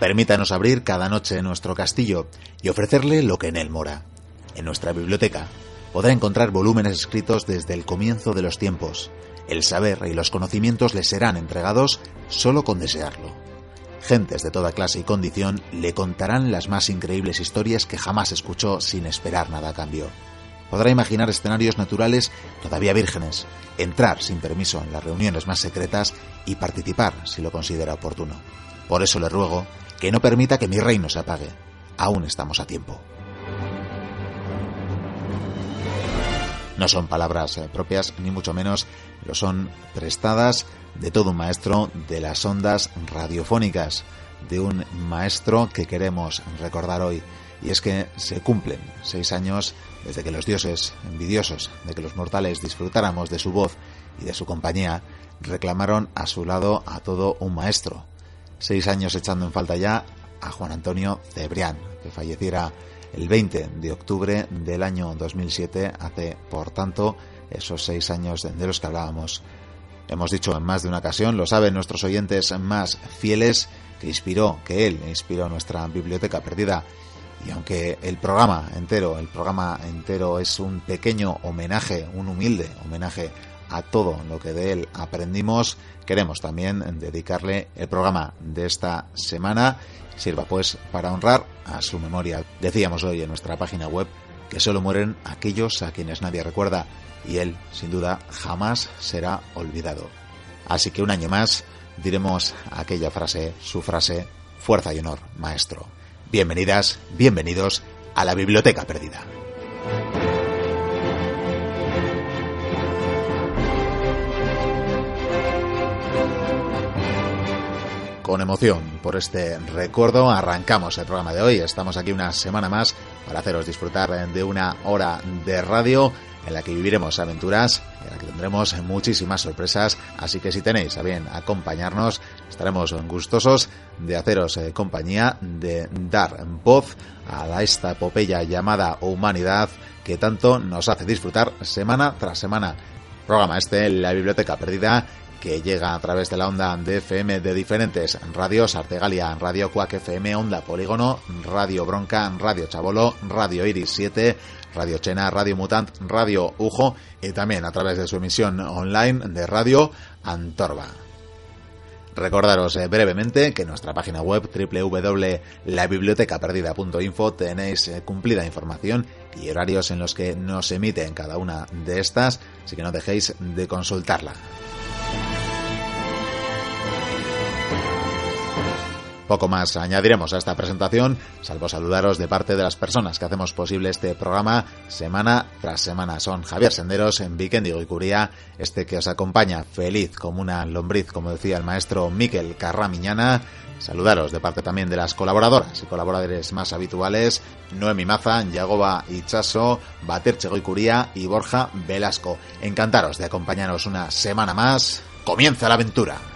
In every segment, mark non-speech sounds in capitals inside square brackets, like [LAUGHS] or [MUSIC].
Permítanos abrir cada noche nuestro castillo y ofrecerle lo que en él mora. En nuestra biblioteca podrá encontrar volúmenes escritos desde el comienzo de los tiempos. El saber y los conocimientos le serán entregados solo con desearlo. Gentes de toda clase y condición le contarán las más increíbles historias que jamás escuchó sin esperar nada a cambio. Podrá imaginar escenarios naturales todavía vírgenes, entrar sin permiso en las reuniones más secretas y participar si lo considera oportuno. Por eso le ruego que no permita que mi reino se apague. Aún estamos a tiempo. No son palabras eh, propias, ni mucho menos lo son prestadas de todo un maestro de las ondas radiofónicas, de un maestro que queremos recordar hoy. Y es que se cumplen seis años desde que los dioses, envidiosos de que los mortales disfrutáramos de su voz y de su compañía, reclamaron a su lado a todo un maestro, seis años echando en falta ya a Juan Antonio Cebrián, que falleciera el 20 de octubre del año 2007, hace por tanto esos seis años de los que hablábamos. Hemos dicho en más de una ocasión, lo saben nuestros oyentes más fieles, que inspiró, que él inspiró nuestra biblioteca perdida. Y aunque el programa entero, el programa entero es un pequeño homenaje, un humilde homenaje a todo lo que de él aprendimos, queremos también dedicarle el programa de esta semana. Sirva pues para honrar a su memoria. Decíamos hoy en nuestra página web que solo mueren aquellos a quienes nadie recuerda y él, sin duda, jamás será olvidado. Así que un año más diremos aquella frase, su frase, fuerza y honor, maestro. Bienvenidas, bienvenidos a la Biblioteca Perdida. Con emoción por este recuerdo. Arrancamos el programa de hoy. Estamos aquí una semana más para haceros disfrutar de una hora de radio en la que viviremos aventuras, en la que tendremos muchísimas sorpresas. Así que si tenéis a bien acompañarnos, estaremos gustosos de haceros eh, compañía, de dar voz a esta epopeya llamada humanidad que tanto nos hace disfrutar semana tras semana. Programa este, La Biblioteca Perdida, que llega a través de la onda de FM de diferentes radios, Artegalia, Radio Cuac FM, Onda Polígono, Radio Bronca, Radio Chabolo, Radio Iris 7, Radio Chena, Radio Mutant, Radio Ujo y también a través de su emisión online de Radio Antorba. Recordaros eh, brevemente que en nuestra página web www.labibliotecaperdida.info tenéis eh, cumplida información y horarios en los que nos emiten cada una de estas, así que no dejéis de consultarla. Poco más añadiremos a esta presentación, salvo saludaros de parte de las personas que hacemos posible este programa semana tras semana. Son Javier Senderos en Vikendigo y Curía, este que os acompaña feliz como una lombriz, como decía el maestro Miquel Carramiñana. Saludaros de parte también de las colaboradoras y colaboradores más habituales, Noemi Maza, Yagoba Ichaso, Bater Chegoicuría y Borja Velasco. Encantaros de acompañaros una semana más. Comienza la aventura.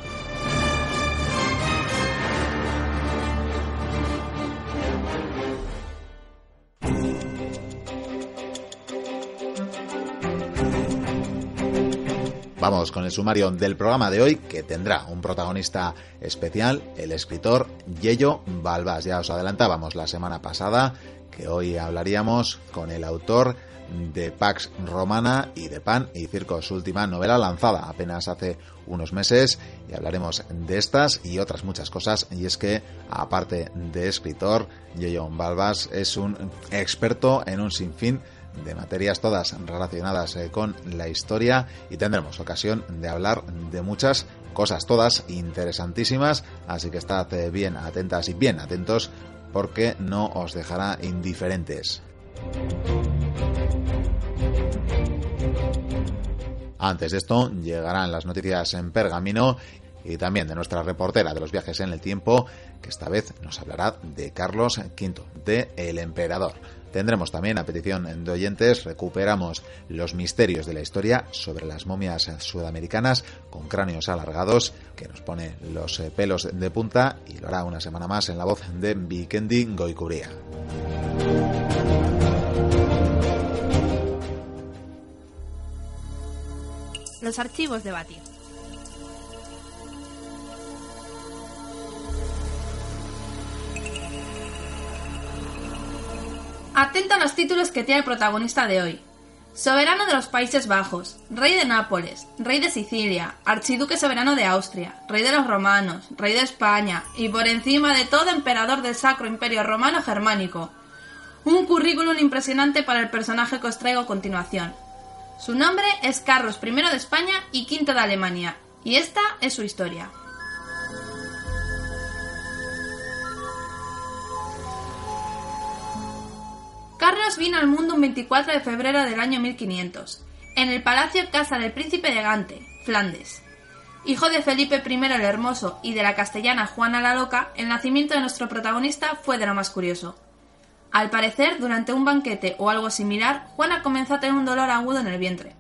Con el sumario del programa de hoy, que tendrá un protagonista especial, el escritor Yello Balbas. Ya os adelantábamos la semana pasada que hoy hablaríamos con el autor de Pax Romana y de Pan y Circo, su última novela lanzada apenas hace unos meses y hablaremos de estas y otras muchas cosas y es que aparte de escritor, Yello Balbas es un experto en un sinfín de materias todas relacionadas eh, con la historia y tendremos ocasión de hablar de muchas cosas, todas interesantísimas, así que estad eh, bien atentas y bien atentos porque no os dejará indiferentes. Antes de esto llegarán las noticias en pergamino y también de nuestra reportera de los viajes en el tiempo, que esta vez nos hablará de Carlos V, de El Emperador. Tendremos también, a petición de oyentes, recuperamos los misterios de la historia sobre las momias sudamericanas con cráneos alargados, que nos pone los eh, pelos de punta y lo hará una semana más en la voz de Vikendi Goikuria. Los archivos de Bati. Atenta a los títulos que tiene el protagonista de hoy. Soberano de los Países Bajos, Rey de Nápoles, Rey de Sicilia, Archiduque Soberano de Austria, Rey de los Romanos, Rey de España y por encima de todo Emperador del Sacro Imperio Romano Germánico. Un currículum impresionante para el personaje que os traigo a continuación. Su nombre es Carlos I de España y V de Alemania, y esta es su historia. Carlos vino al mundo un 24 de febrero del año 1500, en el Palacio Casa del Príncipe de Gante, Flandes. Hijo de Felipe I el Hermoso y de la castellana Juana la Loca, el nacimiento de nuestro protagonista fue de lo más curioso. Al parecer, durante un banquete o algo similar, Juana comenzó a tener un dolor agudo en el vientre.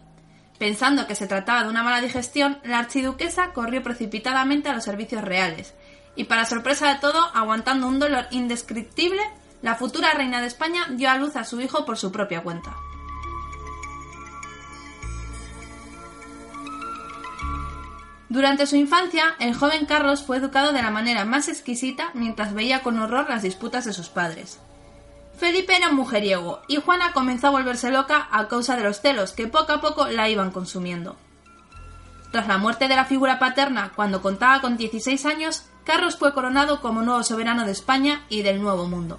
Pensando que se trataba de una mala digestión, la archiduquesa corrió precipitadamente a los servicios reales, y para sorpresa de todo, aguantando un dolor indescriptible, la futura reina de España dio a luz a su hijo por su propia cuenta. Durante su infancia, el joven Carlos fue educado de la manera más exquisita mientras veía con horror las disputas de sus padres. Felipe era un mujeriego y Juana comenzó a volverse loca a causa de los celos que poco a poco la iban consumiendo. Tras la muerte de la figura paterna, cuando contaba con 16 años, Carlos fue coronado como nuevo soberano de España y del Nuevo Mundo.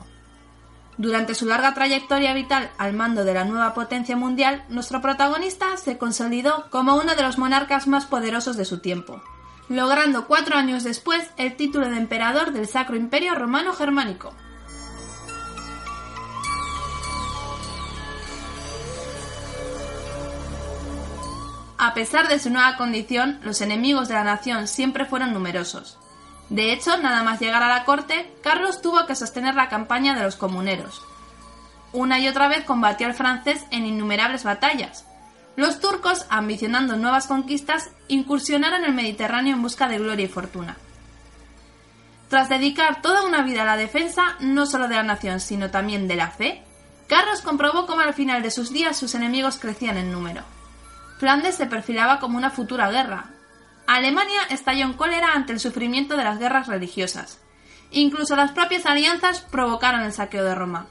Durante su larga trayectoria vital al mando de la nueva potencia mundial, nuestro protagonista se consolidó como uno de los monarcas más poderosos de su tiempo, logrando cuatro años después el título de emperador del Sacro Imperio Romano Germánico. A pesar de su nueva condición, los enemigos de la nación siempre fueron numerosos. De hecho, nada más llegar a la corte, Carlos tuvo que sostener la campaña de los comuneros. Una y otra vez combatió al francés en innumerables batallas. Los turcos, ambicionando nuevas conquistas, incursionaron el Mediterráneo en busca de gloria y fortuna. Tras dedicar toda una vida a la defensa, no solo de la nación, sino también de la fe, Carlos comprobó cómo al final de sus días sus enemigos crecían en número. Flandes se perfilaba como una futura guerra, Alemania estalló en cólera ante el sufrimiento de las guerras religiosas. Incluso las propias alianzas provocaron el saqueo de Roma.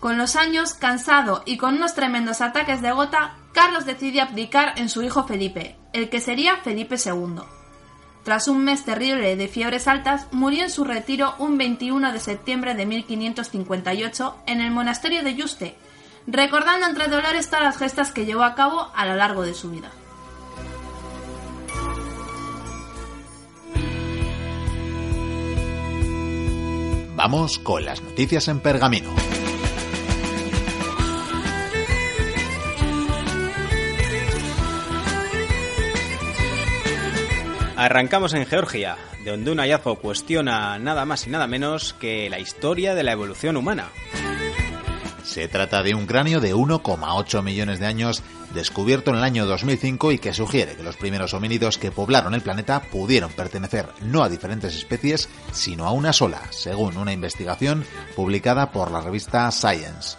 Con los años, cansado y con unos tremendos ataques de gota, Carlos decidió abdicar en su hijo Felipe, el que sería Felipe II. Tras un mes terrible de fiebres altas, murió en su retiro un 21 de septiembre de 1558 en el monasterio de Yuste, recordando entre dolores todas las gestas que llevó a cabo a lo largo de su vida. Vamos con las noticias en pergamino. Arrancamos en Georgia, donde un hallazgo cuestiona nada más y nada menos que la historia de la evolución humana. Se trata de un cráneo de 1,8 millones de años descubierto en el año 2005 y que sugiere que los primeros homínidos que poblaron el planeta pudieron pertenecer no a diferentes especies, sino a una sola, según una investigación publicada por la revista Science.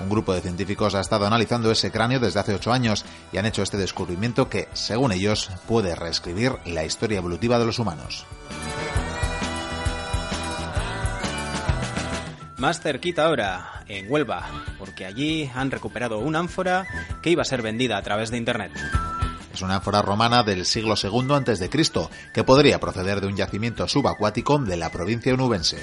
Un grupo de científicos ha estado analizando ese cráneo desde hace ocho años y han hecho este descubrimiento que, según ellos, puede reescribir la historia evolutiva de los humanos. Más cerquita ahora, en Huelva, porque allí han recuperado una ánfora que iba a ser vendida a través de Internet. Es una ánfora romana del siglo II a.C., que podría proceder de un yacimiento subacuático de la provincia onubense.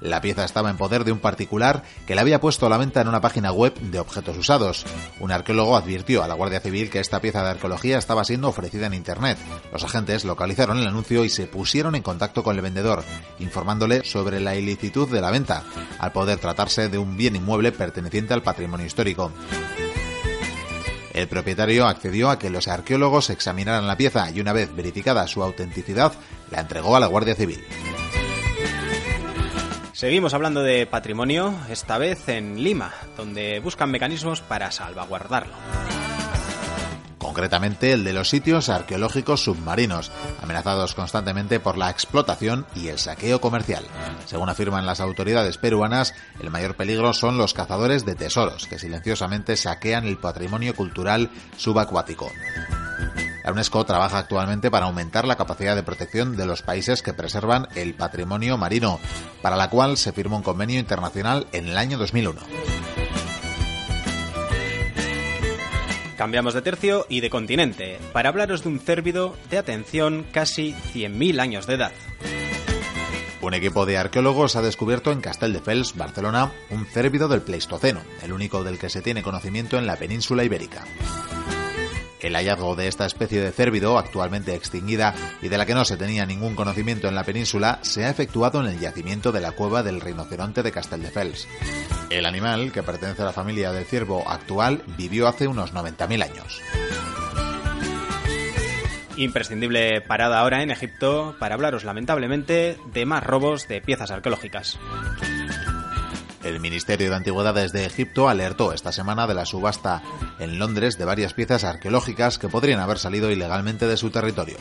La pieza estaba en poder de un particular que la había puesto a la venta en una página web de objetos usados. Un arqueólogo advirtió a la Guardia Civil que esta pieza de arqueología estaba siendo ofrecida en Internet. Los agentes localizaron el anuncio y se pusieron en contacto con el vendedor, informándole sobre la ilicitud de la venta, al poder tratarse de un bien inmueble perteneciente al patrimonio histórico. El propietario accedió a que los arqueólogos examinaran la pieza y una vez verificada su autenticidad, la entregó a la Guardia Civil. Seguimos hablando de patrimonio, esta vez en Lima, donde buscan mecanismos para salvaguardarlo concretamente el de los sitios arqueológicos submarinos, amenazados constantemente por la explotación y el saqueo comercial. Según afirman las autoridades peruanas, el mayor peligro son los cazadores de tesoros, que silenciosamente saquean el patrimonio cultural subacuático. La UNESCO trabaja actualmente para aumentar la capacidad de protección de los países que preservan el patrimonio marino, para la cual se firmó un convenio internacional en el año 2001. Cambiamos de tercio y de continente para hablaros de un cérvido de atención casi 100.000 años de edad. Un equipo de arqueólogos ha descubierto en Castelldefels, Barcelona, un cérvido del Pleistoceno, el único del que se tiene conocimiento en la península ibérica. El hallazgo de esta especie de cérvido, actualmente extinguida y de la que no se tenía ningún conocimiento en la península, se ha efectuado en el yacimiento de la cueva del rinoceronte de Castelldefels. El animal, que pertenece a la familia del ciervo actual, vivió hace unos 90.000 años. Imprescindible parada ahora en Egipto para hablaros lamentablemente de más robos de piezas arqueológicas. El Ministerio de Antigüedades de Egipto alertó esta semana de la subasta en Londres de varias piezas arqueológicas que podrían haber salido ilegalmente de su territorio.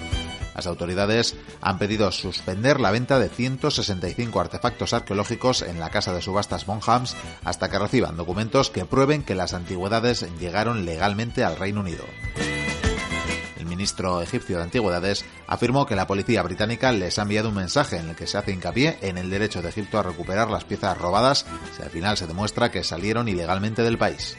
Las autoridades han pedido suspender la venta de 165 artefactos arqueológicos en la casa de subastas Monhams hasta que reciban documentos que prueben que las antigüedades llegaron legalmente al Reino Unido ministro egipcio de Antigüedades afirmó que la policía británica les ha enviado un mensaje en el que se hace hincapié en el derecho de Egipto a recuperar las piezas robadas si al final se demuestra que salieron ilegalmente del país.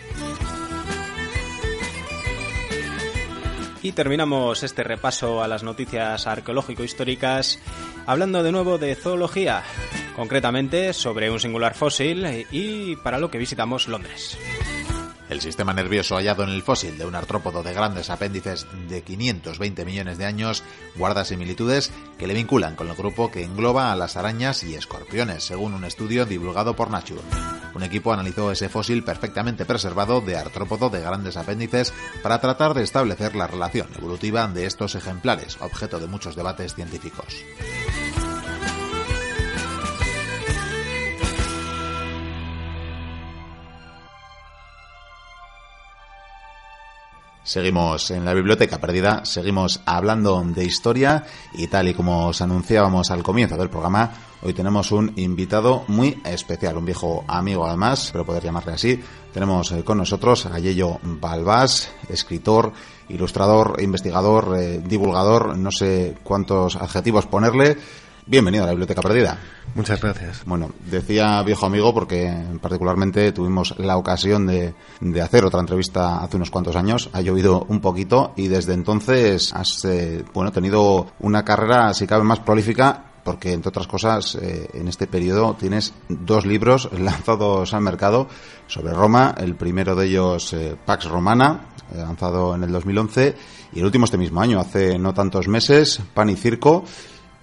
Y terminamos este repaso a las noticias arqueológico-históricas hablando de nuevo de zoología, concretamente sobre un singular fósil y para lo que visitamos Londres. El sistema nervioso hallado en el fósil de un artrópodo de grandes apéndices de 520 millones de años guarda similitudes que le vinculan con el grupo que engloba a las arañas y escorpiones, según un estudio divulgado por Nature. Un equipo analizó ese fósil perfectamente preservado de artrópodo de grandes apéndices para tratar de establecer la relación evolutiva de estos ejemplares, objeto de muchos debates científicos. Seguimos en la biblioteca perdida, seguimos hablando de historia y tal y como os anunciábamos al comienzo del programa, hoy tenemos un invitado muy especial, un viejo amigo además, pero poder llamarle así. Tenemos eh, con nosotros a Yello Balbás, escritor, ilustrador, investigador, eh, divulgador, no sé cuántos adjetivos ponerle Bienvenido a la Biblioteca Perdida. Muchas gracias. Bueno, decía viejo amigo porque particularmente tuvimos la ocasión de, hacer otra entrevista hace unos cuantos años. Ha llovido un poquito y desde entonces has eh, bueno tenido una carrera, si cabe, más prolífica porque entre otras cosas eh, en este periodo tienes dos libros [LAUGHS] lanzados al mercado sobre Roma, el primero de ellos eh, Pax Romana, lanzado en el 2011 y el último este mismo año, hace no tantos meses, Pan y Circo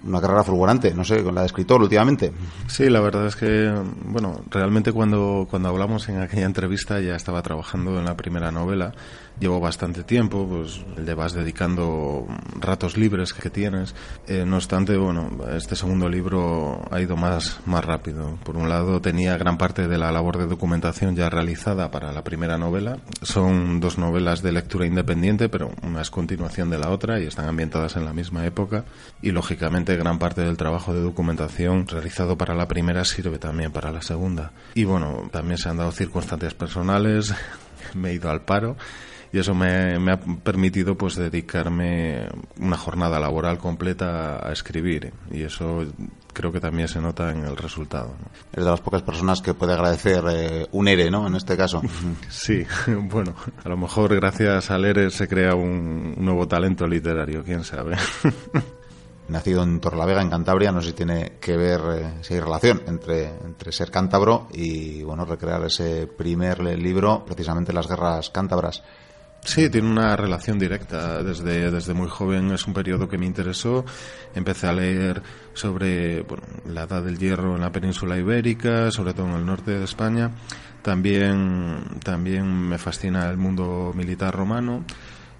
una carrera fulgurante, no sé, con la de escritor últimamente. Sí, la verdad es que, bueno, realmente cuando, cuando hablamos en aquella entrevista ya estaba trabajando en la primera novela llevo bastante tiempo, pues le vas dedicando ratos libres que tienes. Eh, no obstante, bueno, este segundo libro ha ido más, más rápido. Por un lado, tenía gran parte de la labor de documentación ya realizada para la primera novela. Son dos novelas de lectura independiente, pero una es continuación de la otra y están ambientadas en la misma época. Y lógicamente, gran parte del trabajo de documentación realizado para la primera sirve también para la segunda. Y bueno, también se han dado circunstancias personales, [LAUGHS] me he ido al paro y eso me, ha permitido pues dedicarme una jornada laboral completa a escribir y eso creo que también se nota en el resultado. Es de las pocas personas que puede agradecer eh, un ERE, ¿no? En este caso. [LAUGHS] sí, [LAUGHS] bueno, a lo mejor gracias al ERE se crea un nuevo talento literario, quién sabe. [LAUGHS] nacido en Torlavega, en Cantabria, no sé si tiene que ver, eh, si hay relación entre, entre ser cántabro y, bueno, recrear ese primer libro, precisamente las guerras cántabras. Sí, tiene una relación directa. Desde, desde muy joven es un periodo que me interesó. Empecé a leer sobre la edad del hierro en la península ibérica, sobre todo en el norte de España. También, también me fascina el mundo militar romano.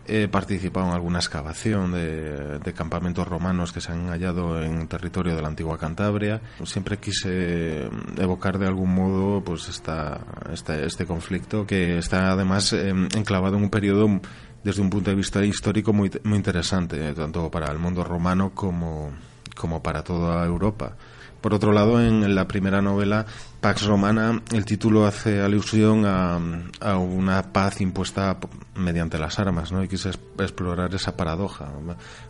He participado en alguna excavación de, campamentos romanos que se han hallado en territorio de la antigua Cantabria. Siempre quise evocar de algún modo pues esta, este conflicto que está además em, enclavado en un periodo desde un punto de vista histórico muy, muy interesante, tanto para el mundo romano como, como para toda Europa. Por otro lado, en la primera novela, Pax Romana, el título hace alusión a, una paz impuesta mediante las armas, ¿no? Y quise explorar esa paradoja,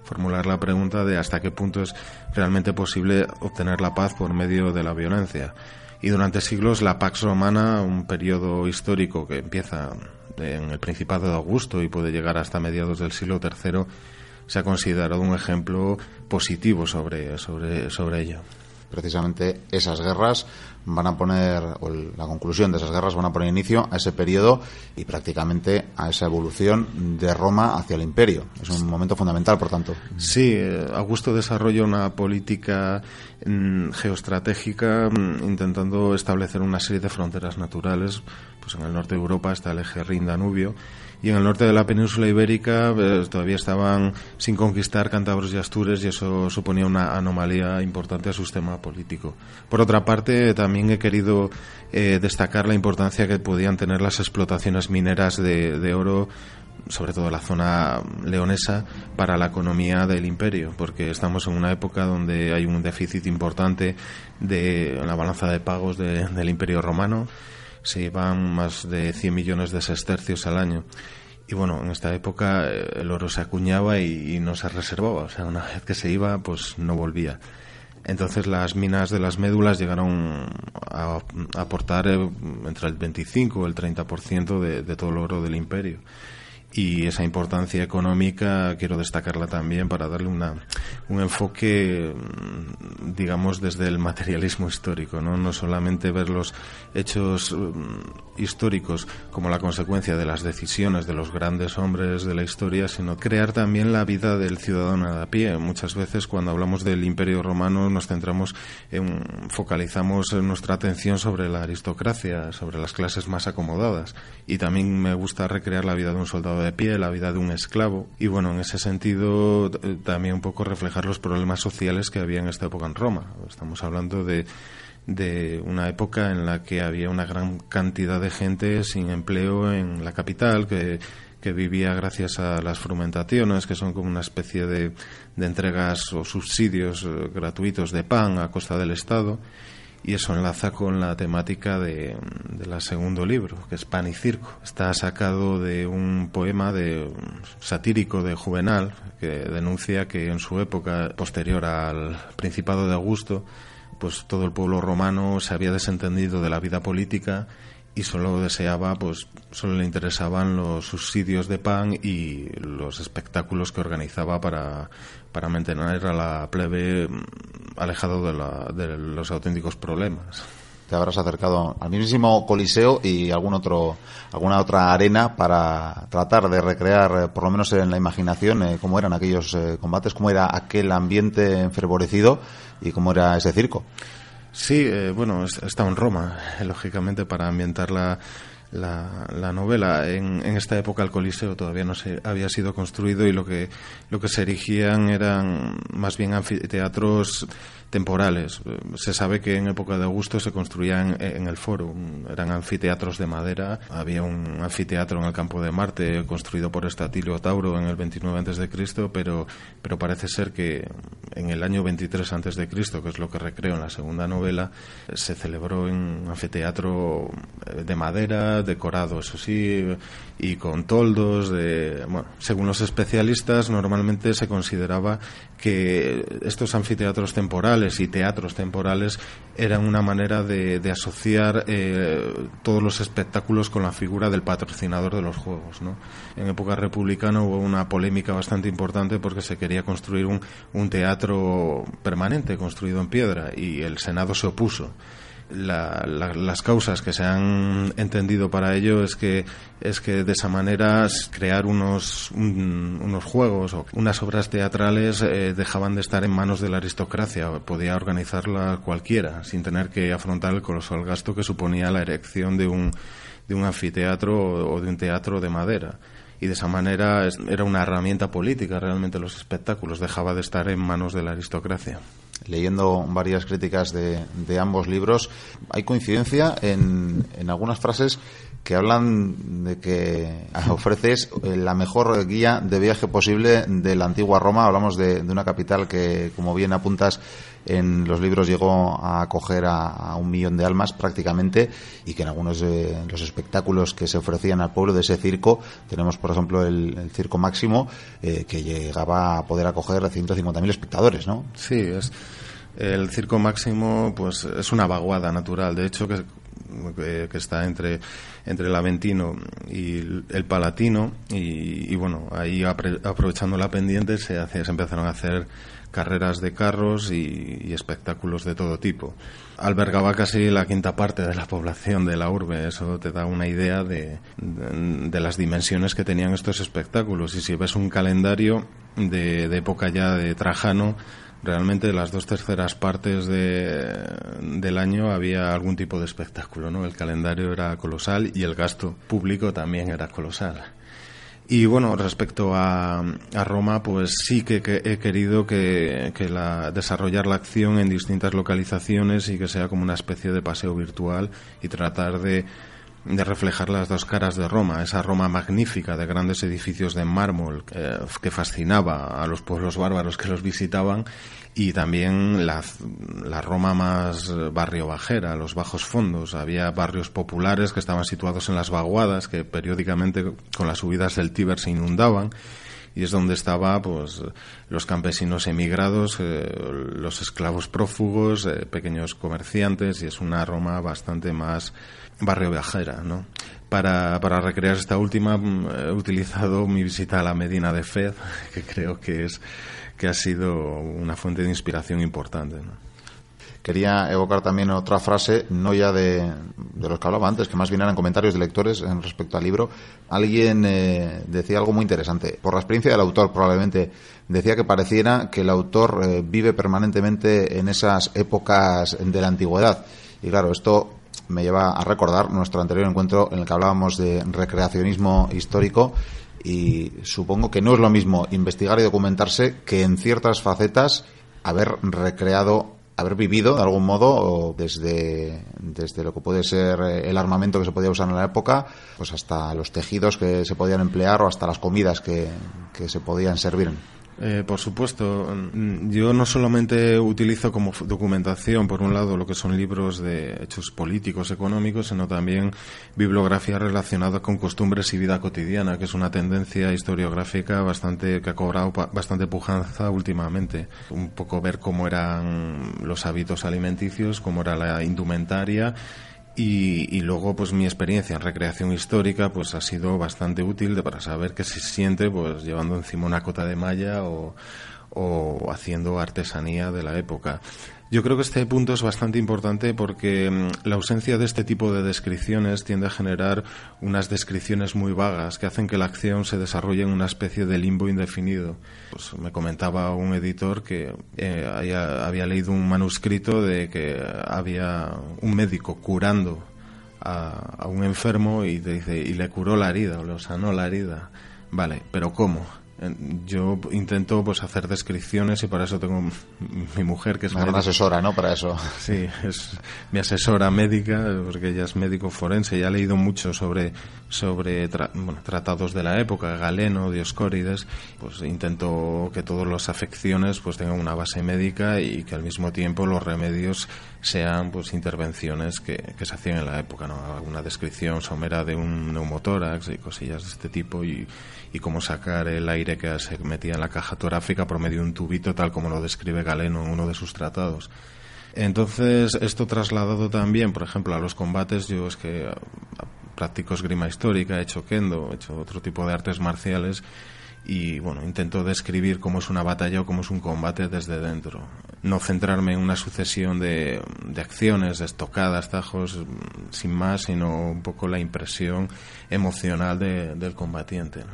formular la pregunta de hasta qué punto es realmente posible obtener la paz por medio de la violencia. Y durante siglos, la Pax Romana, un periodo histórico que empieza en el Principado de Augusto y puede llegar hasta mediados del siglo III, se ha considerado un ejemplo positivo sobre, sobre, sobre ello precisamente esas guerras van a poner, o la conclusión de esas guerras van a poner inicio a ese periodo y prácticamente a esa evolución de Roma hacia el imperio. Es un momento fundamental, por tanto. Sí, eh, Augusto desarrolla una política mm, geoestratégica mm, intentando establecer una serie de fronteras naturales. Pues en el norte de Europa está el eje Rin-Danubio y en el norte de la península ibérica eh, todavía estaban sin conquistar cántabros y astures y eso suponía una anomalía importante a su sistema político. Por otra parte, también he querido eh, destacar la importancia que podían tener las explotaciones mineras de, de oro sobre todo la zona leonesa, para la economía del imperio, porque estamos en una época donde hay un déficit importante de la balanza de pagos del imperio romano se iban más de 100 millones de sestercios al año. Y bueno, en esta época eh, el oro se acuñaba y, no se reservaba, o sea, una vez que se iba, pues no volvía. Entonces las minas de las médulas llegaron a, aportar eh, entre el 25 y el 30% de, de todo el oro del imperio y esa importancia económica quiero destacarla también para darle una, un enfoque, mm, digamos, desde el materialismo histórico, ¿no? no solamente ver los hechos mm, históricos como la consecuencia de las decisiones de los grandes hombres de la historia, sino crear también la vida del ciudadano a pie. Muchas veces cuando hablamos del Imperio Romano nos centramos en, focalizamos nuestra atención sobre la aristocracia, sobre las clases más acomodadas y también me gusta recrear la vida de un soldado de pie, la vida de un esclavo. Y bueno, en ese sentido eh, también un poco reflejar los problemas sociales que había en esta época en Roma. Estamos hablando de, de una época en la que había una gran cantidad de gente sin empleo en la capital, que, que vivía gracias a las frumentaciones, que son como una especie de, de entregas o subsidios eh, gratuitos de pan a costa del Estado y eso enlaza con la temática de, del segundo libro, que es Pan y Circo. Está sacado de un poema de, satírico de Juvenal, que denuncia que en su época posterior al Principado de Augusto, pues todo el pueblo romano se había desentendido de la vida política y solo deseaba, pues solo le interesaban los subsidios de pan y los espectáculos que organizaba para, para mantener a la plebe alejado de, de los auténticos problemas te habrás acercado al mismísimo Coliseo y algún otro, alguna otra arena para tratar de recrear, eh, por lo menos en la imaginación, eh, cómo eran aquellos eh, combates, cómo era aquel ambiente enfervorecido y cómo era ese circo. Sí, eh, bueno, estaba en Roma, lógicamente, para ambientar la, la, novela. En, en, esta época el Coliseo todavía no se había sido construido y lo que, lo que se erigían eran más bien anfiteatros temporales. Se sabe que en época de Augusto se construían en el foro, eran anfiteatros de madera. Había un anfiteatro en el campo de Marte construido por Estatilio Tauro en el 29 a.C., pero, pero parece ser que en el año 23 a.C., que es lo que recreo en la segunda novela, se celebró en un anfiteatro de madera, decorado, eso sí, y con toldos. De, bueno, según los especialistas, normalmente se consideraba que estos anfiteatros temporales y teatros temporales eran una manera de, asociar eh, todos los espectáculos con la figura del patrocinador de los juegos. ¿no? En época republicana hubo una polémica bastante importante porque se quería construir un, un teatro permanente construido en piedra y el Senado se opuso las causas que se han entendido para ello es que es que de esa manera crear unos unos juegos o unas obras teatrales eh, dejaban de estar en manos de la aristocracia. Podía organizarla cualquiera sin tener que afrontar el colosal gasto que suponía la erección de un de un anfiteatro o de un teatro de madera. Y de esa manera era una herramienta política realmente los espectáculos dejaba de estar en manos de la aristocracia leyendo varias críticas de, de ambos libros, hay coincidencia en, en, algunas frases que hablan de que [LAUGHS] ofreces la mejor guía de viaje posible de la antigua Roma. Hablamos de, de una capital que, como bien apuntas, en los libros llegó a acoger a, un millón de almas prácticamente y que en algunos de los espectáculos que se ofrecían al pueblo de ese circo tenemos por ejemplo el, circo máximo eh, que llegaba a poder acoger a 150.000 espectadores ¿no? Sí, es el circo máximo pues es una vaguada natural de hecho que que está entre, entre el Aventino y el Palatino y, bueno, ahí aprovechando la pendiente se, hace, se empezaron a hacer carreras de carros y, espectáculos de todo tipo. Albergaba casi la quinta parte de la población de la urbe, eso te da una idea de, de, las dimensiones que tenían estos espectáculos. Y si ves un calendario de, de época ya de Trajano, realmente las dos terceras partes de, del año había algún tipo de espectáculo, ¿no? El calendario era colosal y el gasto público también era colosal. Y bueno, respecto a, a Roma, pues sí que, he querido que, que la, desarrollar la acción en distintas localizaciones y que sea como una especie de paseo virtual y tratar de, de reflejar las dos caras de Roma, esa Roma magnífica de grandes edificios de mármol eh, que fascinaba a los pueblos bárbaros que los visitaban y también la, la, Roma más barrio bajera, los bajos fondos. Había barrios populares que estaban situados en las vaguadas, que periódicamente con las subidas del Tíber se inundaban, y es donde estaba pues los campesinos emigrados, eh, los esclavos prófugos, eh, pequeños comerciantes, y es una Roma bastante más barrio viajera, ¿no? Para, para recrear esta última mm, he utilizado mi visita a la Medina de Fez, [LAUGHS] que creo que es que ha sido una fuente de inspiración importante. Quería evocar también otra frase, no ya de, los que hablaba antes, que más bien eran comentarios de lectores en respecto al libro. Alguien eh, decía algo muy interesante. Por la experiencia del autor, probablemente, decía que pareciera que el autor eh, vive permanentemente en esas épocas de la antigüedad. Y claro, esto me lleva a recordar nuestro anterior encuentro en el que hablábamos de recreacionismo histórico y supongo que no es lo mismo investigar y documentarse que en ciertas facetas haber recreado haber vivido de algún modo desde, desde lo que puede ser eh, el armamento que se podía usar en la época, pues hasta los tejidos que se podían emplear o hasta las comidas que, que se podían servir. Eh, por supuesto, mm, yo no solamente utilizo como documentación, por un lado, lo que son libros de hechos políticos, económicos, sino también bibliografía relacionada con costumbres y vida cotidiana, que es una tendencia historiográfica bastante que ha cobrado bastante pujanza últimamente. Un poco ver cómo eran los hábitos alimenticios, cómo era la indumentaria y, luego, pues mi experiencia en recreación histórica, pues ha sido bastante útil para saber qué se siente, pues llevando encima una cota de malla o, o haciendo artesanía de la época. Yo creo que este punto es bastante importante porque mm, la ausencia de este tipo de descripciones tiende a generar unas descripciones muy vagas que hacen que la acción se desarrolle en una especie de limbo indefinido. Pues me comentaba un editor que eh, había, leído un manuscrito de que había un médico curando a, un enfermo y, dice, y le curó la herida o le sanó la herida. Vale, pero ¿cómo? Yo intento pues hacer descripciones y para eso tengo mi mujer que es una asesora no para eso. Sí es mi asesora médica porque ella es médico forense y ha leído mucho sobre sobre tratados de la época Galeno Dioscórides. Pues intento que todas las afecciones pues tengan una base médica y que al mismo tiempo los remedios sean pues intervenciones que, que se hacían en la época no alguna descripción somera de un neumotórax y cosillas de este tipo y y cómo sacar el aire que se metía en la caja torácica por medio de un tubito, tal como lo describe Galeno en uno de sus tratados. Entonces, esto trasladado también, por ejemplo, a los combates, yo es que practico esgrima histórica, he hecho kendo, he hecho otro tipo de artes marciales y bueno, intento describir cómo es una batalla o cómo es un combate desde dentro. No centrarme en una sucesión de, de acciones, de estocadas, tajos, sin más, sino un poco la impresión emocional del combatiente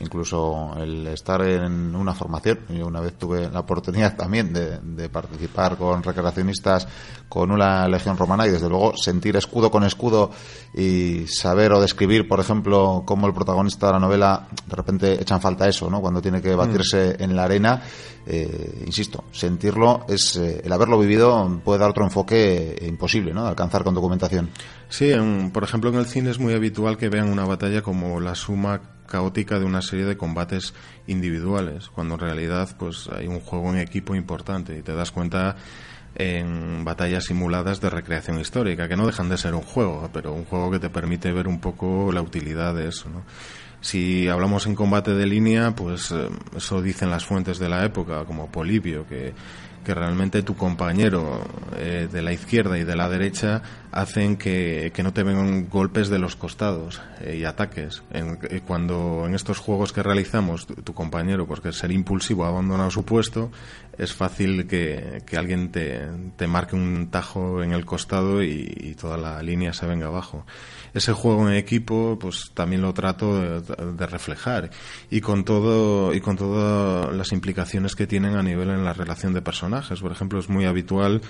incluso el estar en una formación. Yo una vez tuve la oportunidad también de, participar con recreacionistas con una legión romana y desde luego sentir escudo con escudo y saber o describir, por ejemplo, cómo el protagonista de la novela de repente echan falta eso, ¿no? Cuando tiene que batirse mm. en la arena, eh, insisto, sentirlo es eh, el haberlo vivido puede dar otro enfoque imposible, ¿no? De alcanzar con documentación. Sí, por ejemplo, en el cine es muy habitual que vean una batalla como la suma caótica de una serie de combates individuales, cuando en realidad pues hay un juego en equipo importante y te das cuenta en batallas simuladas de recreación histórica, que no dejan de ser un juego, pero un juego que te permite ver un poco la utilidad de eso. Si hablamos en combate de línea, pues eh, eso dicen las fuentes de la época, como Polibio, que que realmente tu compañero eh, de la izquierda y de la derecha hacen que, no te vengan golpes de los costados eh, y ataques. Eh, cuando en estos juegos que realizamos tu, compañero, porque ser impulsivo ha abandonado su puesto, es fácil que, alguien te, te, marque un tajo en el costado y toda la línea se venga abajo. Ese juego en equipo pues también lo trato de, reflejar. Y con todo y con todas las implicaciones que tienen a nivel en la relación de personajes. Por ejemplo es muy habitual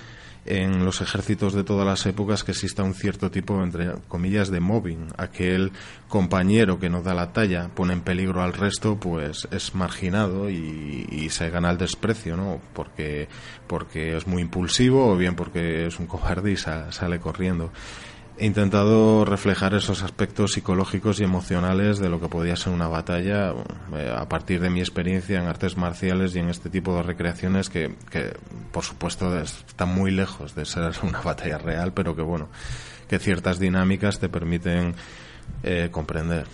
en los ejércitos de todas las épocas que exista un cierto tipo, entre comillas, de mobbing. Aquel compañero que no da la talla pone en peligro al resto, pues es marginado y, se gana el desprecio, ¿no? Porque, porque es muy impulsivo o bien porque es un cobarde y sale corriendo he intentado reflejar esos aspectos psicológicos y emocionales de lo que podía ser una batalla eh, a partir de mi experiencia en artes marciales y en este tipo de recreaciones que, por supuesto están muy lejos de ser [LAUGHS] una batalla real pero que bueno que ciertas dinámicas te permiten eh, comprender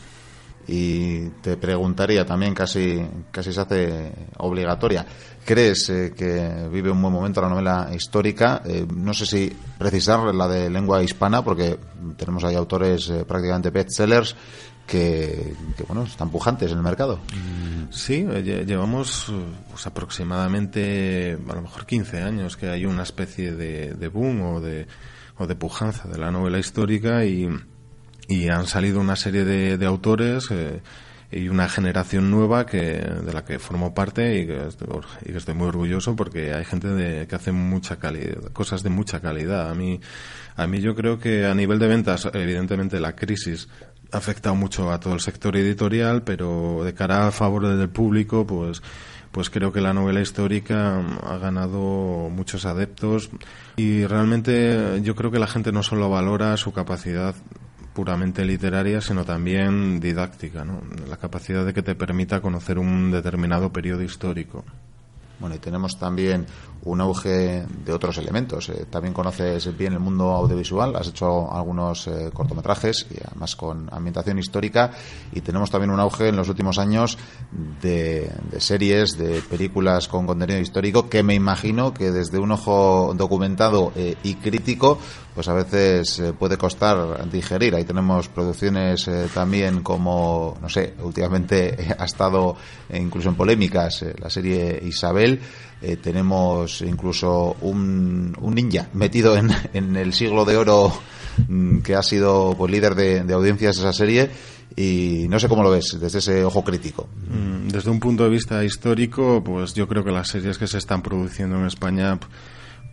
y te preguntaría también, casi, casi se hace obligatoria, ¿crees eh, que vive un buen momento la novela histórica? Eh, no sé si precisar la de lengua hispana, porque tenemos ahí autores eh, prácticamente bestsellers que, que, bueno, están pujantes en el mercado. Sí, llevamos pues, aproximadamente, a lo mejor 15 años que hay una especie de, de boom o de, o de pujanza de la novela histórica y y han salido una serie de, de autores eh, y una generación nueva que de la que formo parte y que, estoy, muy orgulloso porque hay gente de, que hace mucha calidad, cosas de mucha calidad. A mí, a mí yo creo que a nivel de ventas, evidentemente la crisis ha afectado mucho a todo el sector editorial, pero de cara a favor del público, pues pues creo que la novela histórica ha ganado muchos adeptos y realmente yo creo que la gente no solo valora su capacidad puramente literaria, sino también didáctica, ¿no? la capacidad de que te permita conocer un determinado periodo histórico. Bueno, y tenemos también un auge de otros elementos. Eh, también conoces bien el mundo audiovisual, has hecho algunos eh, cortometrajes, y además con ambientación histórica, y tenemos también un auge en los últimos años de, series, de películas con contenido histórico, que me imagino que desde un ojo documentado eh, y crítico, pues a veces puede costar digerir. Ahí tenemos producciones también como, no sé, últimamente [LAUGHS] ha estado incluso en polémicas la serie Isabel. Eh, tenemos incluso un, ninja metido en, [LAUGHS] en, el siglo de oro mm, que ha sido pues, líder de, de audiencias esa serie y no sé cómo lo ves desde ese ojo crítico. Mm, desde un punto de vista histórico, pues yo creo que las series que se están produciendo en España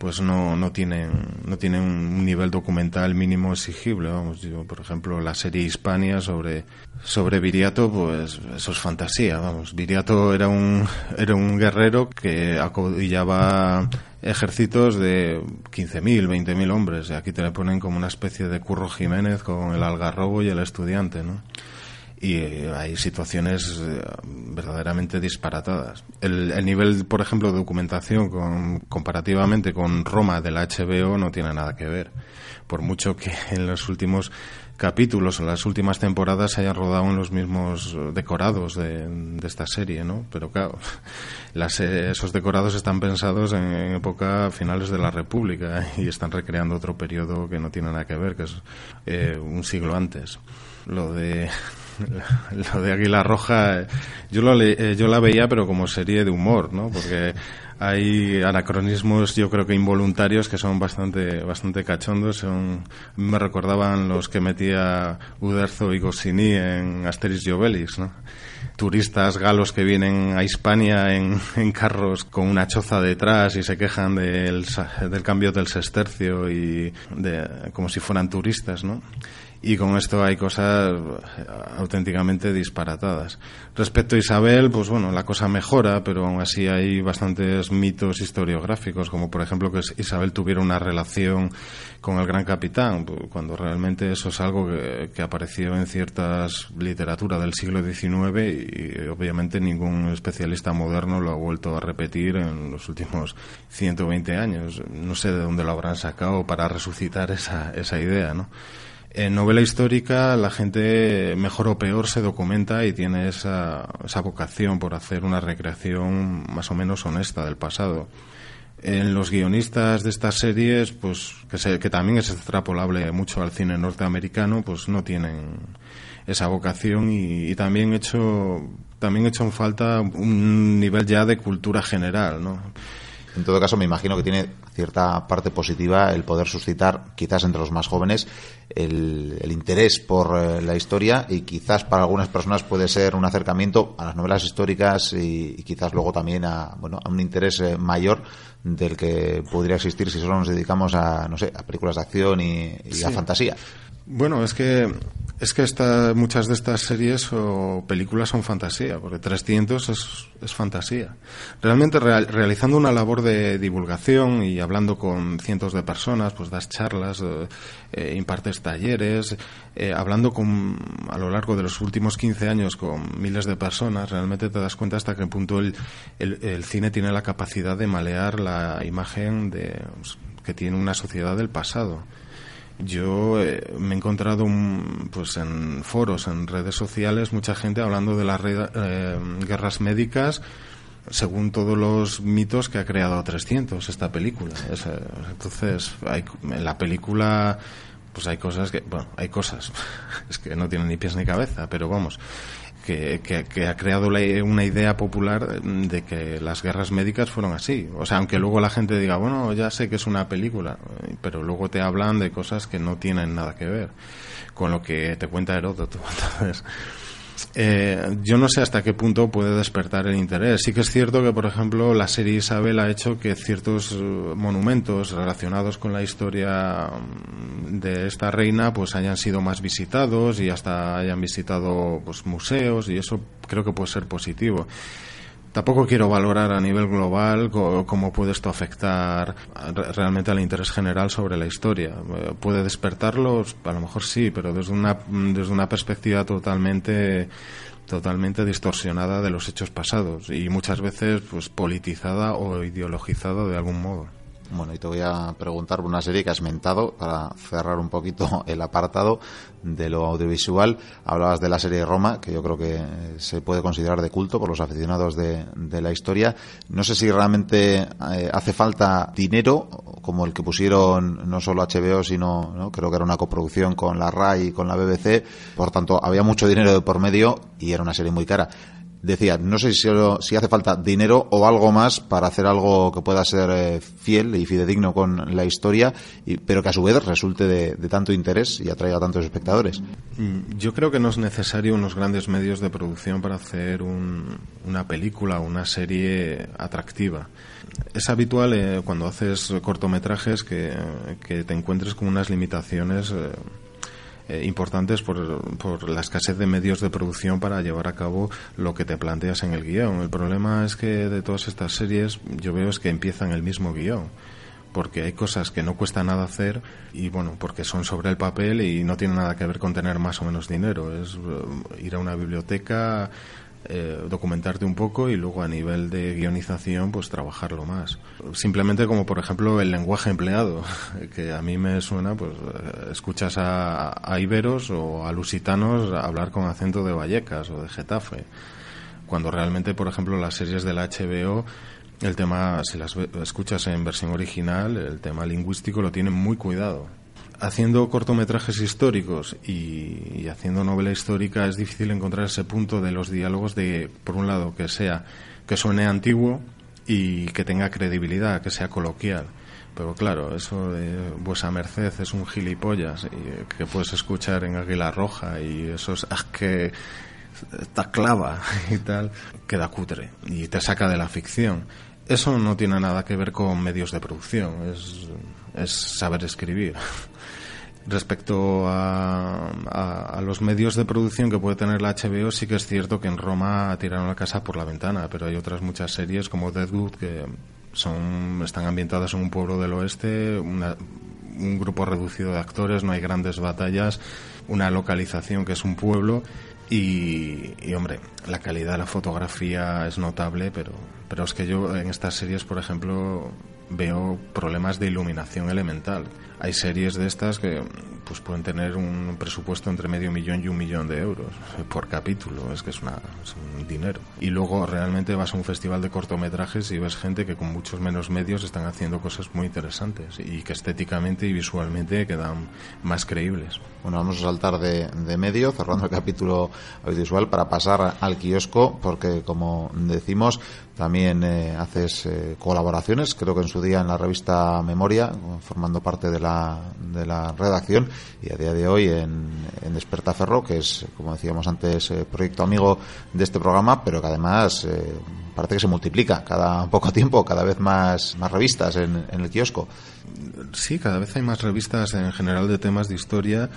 pues no, no tienen no tienen un nivel documental mínimo exigible vamos yo por ejemplo la serie Hispania sobre sobre Viriato pues eso es fantasía vamos. Viriato era un era un guerrero que acudillaba ejércitos de 15.000 20.000 hombres y aquí te le ponen como una especie de Curro Jiménez con el algarrobo y el estudiante no y eh, hay situaciones eh, verdaderamente disparatadas. El, nivel, por ejemplo, de documentación con, comparativamente con Roma de la HBO no tiene nada que ver. Por mucho que [LAUGHS] en los últimos capítulos o las últimas temporadas se hayan rodado en los mismos decorados de, esta serie, ¿no? Pero claro, [LAUGHS] las, esos decorados están pensados en, época finales de la República [LAUGHS] y están recreando otro periodo que no tiene nada que ver, que es eh, un siglo antes. Lo de [LAUGHS] lo de Águila Roja, yo, lo eh, yo la veía, pero como serie de humor, ¿no? Porque hay anacronismos, yo creo que involuntarios, que son bastante, bastante cachondos. Me recordaban los que metía Uderzo y Goscinny en Asterix y Obelix, ¿no? turistas galos que vienen a Hispania en, [LAUGHS] en, carros con una choza detrás y se quejan del, del cambio del sestercio y de, como si fueran turistas, ¿no? Y con esto hay cosas eh, auténticamente disparatadas. Respecto a Isabel, pues bueno, la cosa mejora, pero aún así hay bastantes mitos historiográficos, como por ejemplo que Isabel tuviera una relación con el gran capitán, pues, cuando realmente eso es algo que, que apareció en ciertas literaturas del siglo XIX y, obviamente ningún especialista moderno lo ha vuelto a repetir en los últimos 120 años. No sé de dónde lo habrán sacado para resucitar esa, esa idea, ¿no? En novela histórica la gente mejor o peor se documenta y tiene esa, esa vocación por hacer una recreación más o menos honesta del pasado. En los guionistas de estas series, pues que, que también es extrapolable mucho al cine norteamericano, pues no tienen esa vocación y, y también hecho también hecho en falta un nivel ya de cultura general, ¿no? En todo caso, me imagino que tiene cierta parte positiva el poder suscitar, quizás entre los más jóvenes, el, interés por eh, la historia y quizás para algunas personas puede ser un acercamiento a las novelas históricas y, quizás luego también a, bueno, a un interés eh, mayor del que podría existir si solo nos dedicamos a, no sé, a películas de acción y, a fantasía. Bueno, es que es que esta, muchas de estas series o películas son fantasía, porque 300 es, es fantasía. Realmente realizando una labor de divulgación y hablando con cientos de personas, pues das charlas, eh, eh, impartes talleres, eh, hablando con, a lo largo de los últimos 15 años con miles de personas, realmente te das cuenta hasta qué punto el, el, el cine tiene la capacidad de malear la imagen de, pues, que tiene una sociedad del pasado. Yo eh, me he encontrado pues en foros, en redes sociales, mucha gente hablando de las eh, guerras médicas según todos los mitos que ha creado 300 esta película. entonces, hay, en la película pues hay cosas que, bueno, hay cosas, [LAUGHS] es que no tienen ni pies ni cabeza, pero vamos, que, ha creado una idea popular de que las guerras médicas fueron así. O sea, aunque luego la gente diga, bueno, ya sé que es una película, pero luego te hablan de cosas que no tienen nada que ver con lo que te cuenta Heródoto. [LAUGHS] Entonces, eh, yo no sé hasta qué punto puede despertar el interés. Sí que es cierto que, por ejemplo, la serie Isabel ha hecho que ciertos eh, monumentos relacionados con la historia mm, de esta reina pues hayan sido más visitados y hasta hayan visitado pues museos y eso creo que puede ser positivo. Tampoco quiero valorar a nivel global cómo puede esto afectar realmente al interés general sobre la historia. Eh, ¿Puede despertarlo? A lo mejor sí, pero desde una, desde una perspectiva totalmente totalmente distorsionada de los hechos pasados y muchas veces pues politizada o ideologizada de algún modo. Bueno, y te voy a preguntar una serie que has mentado para cerrar un poquito [LAUGHS] el apartado de lo audiovisual. Hablabas de la serie Roma, que yo creo que se puede considerar de culto por los aficionados de, la historia. No sé si realmente eh, hace falta dinero, como el que pusieron no solo HBO, sino ¿no? creo que era una coproducción con la RAI y con la BBC. Por tanto, había mucho dinero de por medio y era una serie muy cara decía, no sé si, si, hace falta dinero o algo más para hacer algo que pueda ser eh, fiel y fidedigno con la historia, y, pero que a su vez resulte de, tanto interés y atraiga a tantos espectadores. Mm, yo creo que no es necesario unos grandes medios de producción para hacer una película o una serie atractiva. Es habitual eh, cuando haces cortometrajes que, que, te encuentres con unas limitaciones. Eh, eh, importantes por, por, la escasez de medios de producción para llevar a cabo lo que te planteas en el guion. El problema es que de todas estas series yo veo es que empiezan el mismo guion porque hay cosas que no cuesta nada hacer y bueno, porque son sobre el papel y no tienen nada que ver con tener más o menos dinero. Es eh, ir a una biblioteca, eh, documentarte un poco y luego a nivel de guionización pues trabajarlo más. Simplemente como por ejemplo el lenguaje empleado, [LAUGHS] que a mí me suena, pues eh, escuchas a, iberos o a lusitanos hablar con acento de Vallecas o de Getafe, cuando realmente por ejemplo las series de la HBO el tema, si las escuchas en versión original, el tema lingüístico lo tienen muy cuidado haciendo cortometrajes históricos y, haciendo novela histórica es difícil encontrar ese punto de los diálogos de, por un lado, que sea que suene antiguo y que tenga credibilidad, que sea coloquial. Pero claro, eso de vuesa merced es un gilipollas y, que puedes escuchar en Águila Roja y eso es ah, que está clava [LAUGHS] y tal, queda cutre y te saca de la ficción. Eso no tiene nada que ver con medios de producción, es, es saber escribir. [LAUGHS] Respecto a, a, los medios de producción que puede tener la HBO, sí que es cierto que en Roma tiraron la casa por la ventana, pero hay otras muchas series como Deadwood que son, están ambientadas en un pueblo del oeste, un grupo reducido de actores, no hay grandes batallas, una localización que es un pueblo y, y, hombre, la calidad de la fotografía es notable, pero, pero es que yo en estas series, por ejemplo, veo problemas de iluminación elemental. Hay series de estas que pues pueden tener un presupuesto entre medio millón y un millón de euros por capítulo. Es que es, una, un dinero. Y luego realmente vas a un festival de cortometrajes y ves gente que con muchos menos medios están haciendo cosas muy interesantes y que estéticamente y visualmente quedan más creíbles. Bueno, vamos a saltar de, de medio, cerrando el capítulo audiovisual, para pasar al kiosco, porque como decimos, también eh, haces eh, colaboraciones, creo que en su día en la revista Memoria, formando parte de la, de la redacción, y a día de hoy en, en Despertaferro, que es, como decíamos antes, eh, proyecto amigo de este programa, pero que además parece que se multiplica cada poco tiempo, cada vez más, revistas en, en el kiosco. Sí, cada vez hay más revistas en general de temas de historia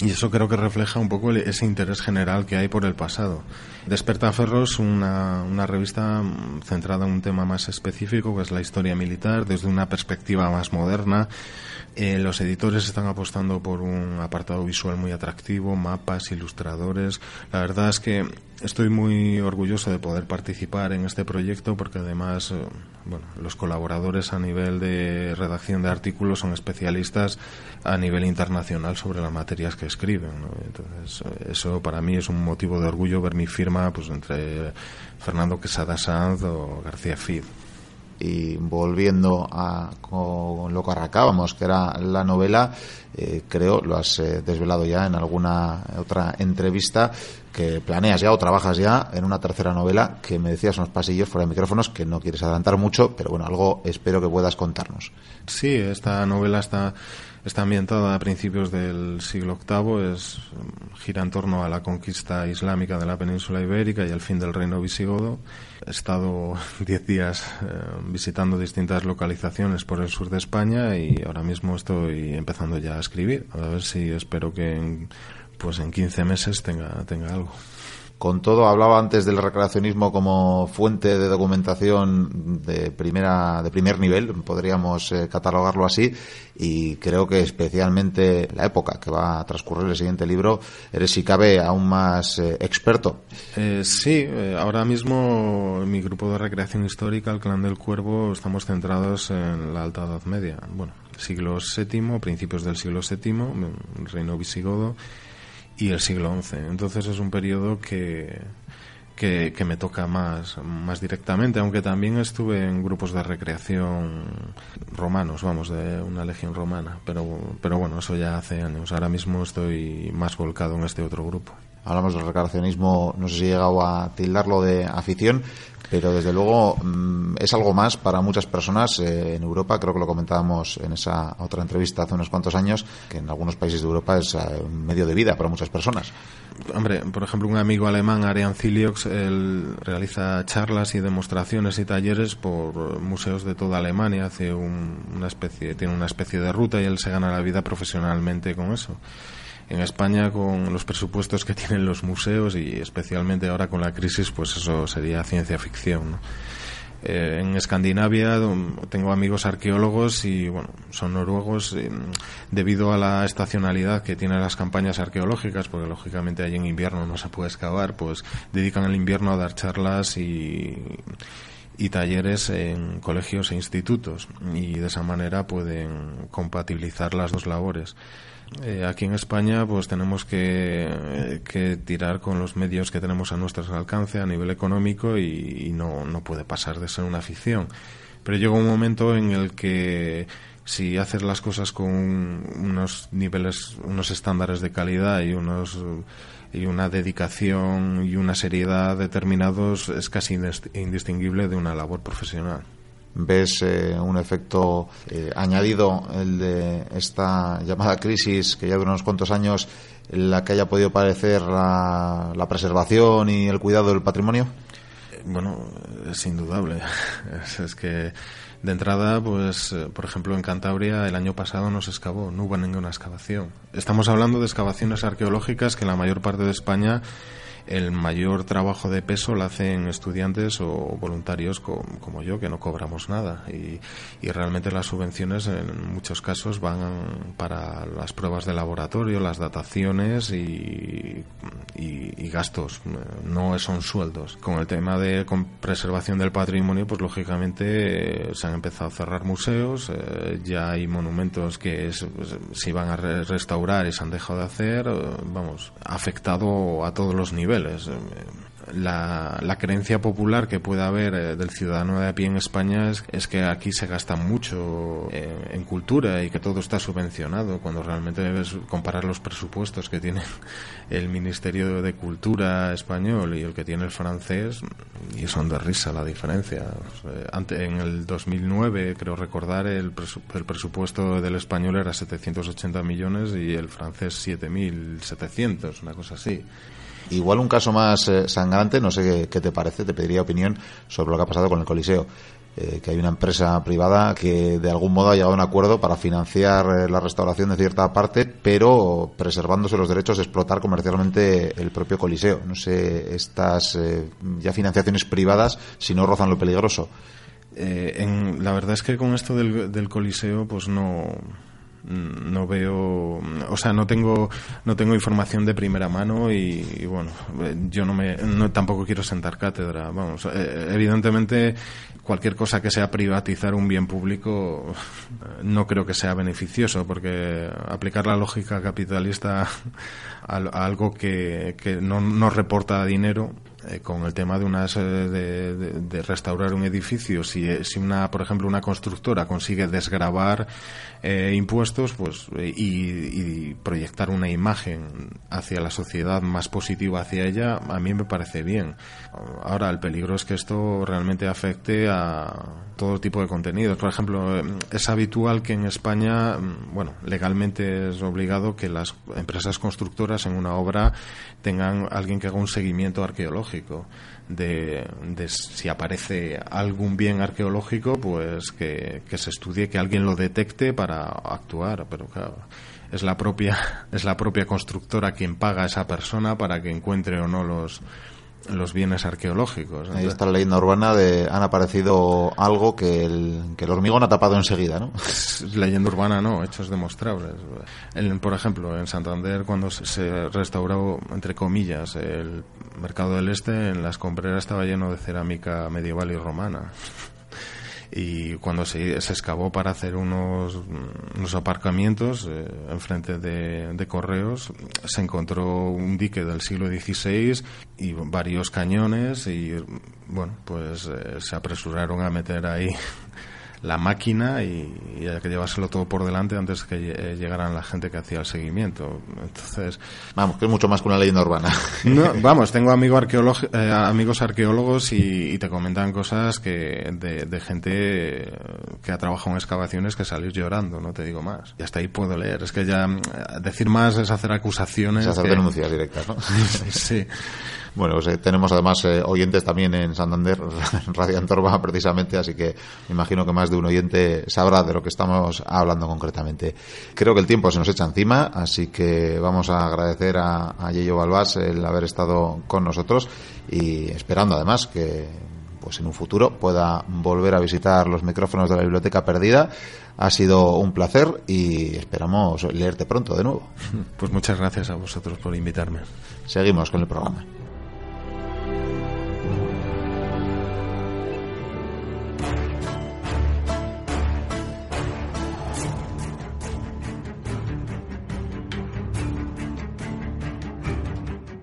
y eso creo que refleja un poco ese interés general que hay por el pasado. Despertaferro es una, una revista centrada en un tema más específico, que es la historia militar, desde una perspectiva más moderna. Eh, los editores están apostando por un apartado visual muy atractivo, mapas, ilustradores. La verdad es que estoy muy orgulloso de poder participar en este proyecto porque además eh, bueno, los colaboradores a nivel de redacción de artículos son especialistas a nivel internacional sobre las materias que escriben. Entonces, eh, eso para mí es un motivo de orgullo ver mi firma pues entre Fernando Quesada Sanz o García Fid y volviendo a con lo que arrancábamos, que era la novela, eh, creo, lo has eh, desvelado ya en alguna otra entrevista, que planeas ya o trabajas ya en una tercera novela que me decías en los pasillos fuera de micrófonos que no quieres adelantar mucho, pero bueno, algo espero que puedas contarnos. Sí, esta novela está Está ambientada a principios del siglo VIII, es, gira en torno a la conquista islámica de la península ibérica y el fin del reino visigodo. He estado [LAUGHS] diez días eh, visitando distintas localizaciones por el sur de España y ahora mismo estoy empezando ya a escribir. A ver si espero que en, pues en 15 meses tenga, tenga algo. Con todo, hablaba antes del recreacionismo como fuente de documentación de primera, de primer nivel, podríamos eh, catalogarlo así, y creo que especialmente la época que va a transcurrir el siguiente libro, eres si cabe aún más eh, experto. Eh, sí, ahora mismo mi grupo de recreación histórica, el Clan del Cuervo, estamos centrados en la Alta Edad Media, bueno, siglo VII, principios del siglo VII, reino visigodo y el siglo XI. Entonces es un periodo que, que, me toca más, más directamente, aunque también estuve en grupos de recreación romanos, vamos, de una legión romana, pero, pero bueno, eso ya hace años. Ahora mismo estoy más volcado en este otro grupo. Hablamos del recreacionismo, no sé si he llegado a tildarlo de afición, pero desde luego mm, es algo más para muchas personas eh, en Europa. Creo que lo comentábamos en esa otra entrevista hace unos cuantos años, que en algunos países de Europa es eh, un medio de vida para muchas personas. Hombre, por ejemplo, un amigo alemán, Arian Ziliox, él realiza charlas y demostraciones y talleres por museos de toda Alemania, hace una especie, tiene una especie de ruta y él se gana la vida profesionalmente con eso en España con los presupuestos que [LAUGHS] tienen los museos y especialmente ahora con la crisis, pues eso sería ciencia ficción. Eh, en Escandinavia tengo amigos arqueólogos y bueno, son noruegos debido a la estacionalidad que tienen las campañas arqueológicas, porque lógicamente ahí en invierno no se puede excavar, pues dedican el invierno a dar charlas y y talleres en colegios e institutos y de esa manera pueden compatibilizar las dos labores. Eh, aquí en España pues tenemos que, que, tirar con los medios que tenemos a nuestro alcance a nivel económico y, no, no puede pasar de ser una ficción. Pero llega un momento en el que si haces las cosas con unos niveles, unos estándares de calidad y unos y una dedicación y una seriedad determinados es casi indistinguible de una labor profesional. ¿Ves eh, un efecto eh, añadido el de esta llamada crisis que ya dura unos cuantos años en la que haya podido parecer la, preservación y el cuidado del patrimonio? Bueno, es indudable. [LAUGHS] es que de entrada, pues, eh, por ejemplo, en Cantabria el año pasado no se excavó, no hubo ninguna excavación. Estamos hablando de excavaciones arqueológicas que en la mayor parte de España el mayor trabajo de peso lo hacen estudiantes o voluntarios como yo, que no cobramos nada. Y, realmente las subvenciones en muchos casos van para las pruebas de laboratorio, las dataciones y, gastos, no son sueldos. Con el tema de preservación del patrimonio, pues lógicamente se han empezado a cerrar museos, eh, ya hay monumentos que se iban a restaurar y se han dejado de hacer, eh, vamos, afectado a todos los niveles la, la, creencia popular que pueda haber eh, del ciudadano de a pie en España es, que aquí se gasta mucho eh, en cultura y que todo está subvencionado, cuando realmente debes comparar los presupuestos que tiene [LAUGHS] el Ministerio de Cultura español y el que tiene el francés, y son de risa la diferencia. en el 2009, creo recordar, el, el presupuesto del español era 780 millones y el francés 7.700, una cosa así. Igual un caso más eh, sangrante, no sé qué, te parece, te pediría opinión sobre lo que ha pasado con el Coliseo. Eh, que hay una empresa privada que de algún modo ha llegado a un acuerdo para financiar eh, la restauración de cierta parte, pero preservándose los derechos de explotar comercialmente el propio Coliseo. No sé, estas ya financiaciones privadas, si no rozan lo peligroso. En, la verdad es que con esto del, Coliseo, pues no no veo o sea no tengo no tengo información de primera mano y, bueno yo no me tampoco quiero sentar cátedra vamos eh, evidentemente cualquier cosa que sea privatizar un bien público no creo que sea beneficioso porque aplicar la lógica capitalista a, algo que, que no, no reporta dinero eh, con el tema de unas de, de, restaurar un edificio si, si una por ejemplo una constructora consigue desgravar eh, impuestos pues y, proyectar una imagen hacia la sociedad más positiva hacia ella a mí me parece bien. Ahora el peligro es que esto realmente afecte a todo tipo de contenidos. Por ejemplo es habitual que en España bueno legalmente es obligado que las empresas constructoras en una obra tengan alguien que haga un seguimiento arqueológico de, si aparece algún bien arqueológico, pues que, que, se estudie, que alguien lo detecte para actuar. Pero claro, es la propia, [LAUGHS] es la propia constructora quien paga a esa persona para que encuentre o no los, los bienes arqueológicos. Ahí está la leyenda urbana de han aparecido algo que el, que el hormigón ha tapado enseguida, ¿no? [LAUGHS] leyenda urbana no, hechos demostrables. por ejemplo, en Santander cuando se restauró, entre comillas, el mercado del este, en las compreras estaba lleno de cerámica medieval y romana. Y cuando se, se excavó para hacer unos, unos aparcamientos eh, enfrente de, de, correos se encontró un dique del siglo XVI y varios cañones y bueno pues eh, se apresuraron a meter ahí la máquina y, hay que llevárselo todo por delante antes que eh, llegaran la gente que hacía el seguimiento. Entonces, vamos, que es mucho más que una leyenda urbana. [LAUGHS] No, vamos, tengo amigo eh, amigos arqueólogos y, te comentan cosas que de, gente que ha trabajado en excavaciones que salís llorando, no te digo más. Y hasta ahí puedo leer. Es que ya mm, decir más es hacer acusaciones. Es hacer denuncias directas, ¿no? [LAUGHS] sí. Bueno, pues, eh, tenemos además eh, oyentes también en Santander, [LAUGHS] Radio Antorba, precisamente, así que me imagino que más de un oyente sabrá de lo que estamos hablando concretamente. Creo que el tiempo se nos echa encima, así que vamos a agradecer a, a Yeyo Balbás el haber estado con nosotros y esperando además que pues en un futuro pueda volver a visitar los micrófonos de la biblioteca perdida. Ha sido un placer y esperamos leerte pronto de nuevo. Pues muchas gracias a vosotros por invitarme. Seguimos con el programa.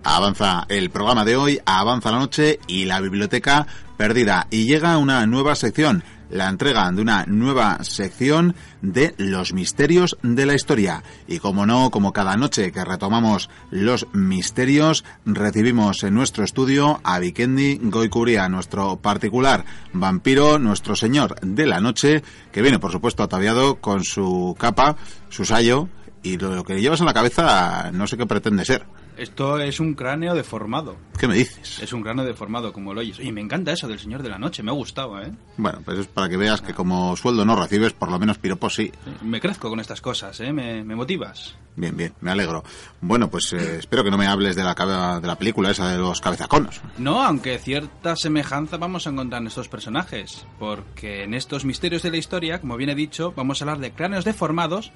Avanza el programa de hoy, avanza la noche y la biblioteca perdida. Y llega una nueva sección, la entrega de una nueva sección de los misterios de la historia. Y como no, como cada noche que retomamos los misterios, recibimos en nuestro estudio a Vikendi Goikuria, nuestro particular vampiro, nuestro señor de la noche, que viene por supuesto ataviado con su capa, su sayo, y lo que llevas en la cabeza no sé qué pretende ser. Esto es un cráneo deformado. ¿Qué me dices? Es un cráneo deformado, como lo oyes. Y me encanta eso del Señor de la Noche, me ha gustado, ¿eh? Bueno, pues es para que veas que como sueldo no recibes, por lo menos piropos sí. Me crezco con estas cosas, ¿eh? Me, motivas. Bien, bien, me alegro. Bueno, pues eh, espero que no me hables de la, de la película esa de los cabezaconos. No, aunque cierta semejanza vamos a encontrar en estos personajes. Porque en estos misterios de la historia, como bien he dicho, vamos a hablar de cráneos deformados,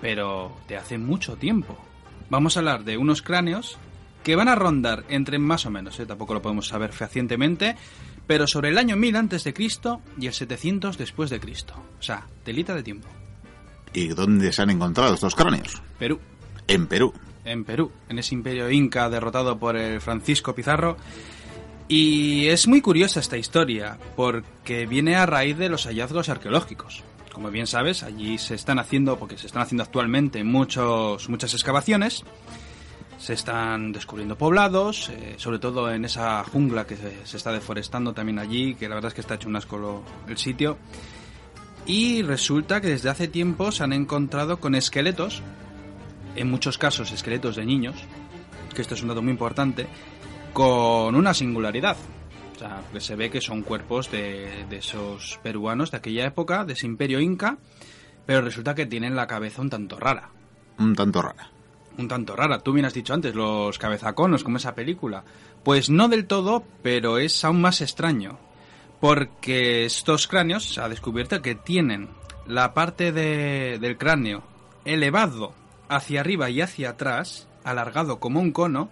pero de hace mucho tiempo vamos a hablar de unos cráneos que van a rondar entre más o menos, ¿eh? tampoco lo podemos saber fehacientemente, pero sobre el año 1000 antes de Cristo y el 700 después de Cristo. O sea, telita de tiempo. ¿Y dónde se han encontrado estos cráneos? Perú. En Perú. En Perú, en ese imperio inca derrotado por el Francisco Pizarro. Y es muy curiosa esta historia, porque viene a raíz de los hallazgos arqueológicos. Como bien sabes, allí se están haciendo, porque se están haciendo actualmente muchos, muchas excavaciones, se están descubriendo poblados, eh, sobre todo en esa jungla que se, está deforestando también allí, que la verdad es que está hecho un asco el sitio. Y resulta que desde hace tiempo se han encontrado con esqueletos, en muchos casos esqueletos de niños, que esto es un dato muy importante, con una singularidad. O sea, que se ve que son cuerpos de, esos peruanos de aquella época, de ese imperio inca, pero resulta que tienen la cabeza un tanto rara. Un tanto rara. Un tanto rara. Tú bien has dicho antes, los cabezaconos, como esa película. Pues no del todo, pero es aún más extraño. Porque estos cráneos se ha descubierto que tienen la parte del cráneo elevado hacia arriba y hacia atrás, alargado como un cono,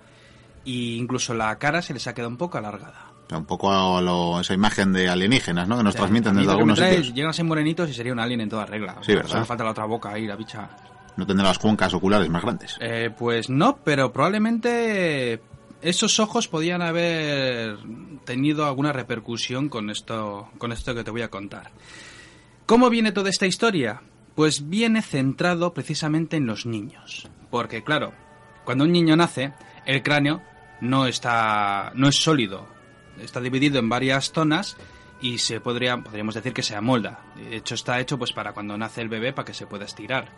e incluso la cara se les ha quedado un poco alargada un poco esa imagen de alienígenas, ¿no? Que nos transmiten desde algunos sitios. Llegan a ser morenitos y sería un alien en toda regla. Sí, ¿verdad? Solo falta la otra boca ahí, la bicha. No tendrá las cuencas oculares más grandes. Eh, pues no, pero probablemente esos ojos podían haber tenido alguna repercusión con esto, con esto que te voy a contar. ¿Cómo viene toda esta historia? Pues viene centrado precisamente en los niños. Porque claro, cuando un niño nace, el cráneo no está no es sólido, está dividido en varias zonas y se podría, podríamos decir que se amolda. De hecho, está hecho pues para cuando nace el bebé para que se pueda estirar.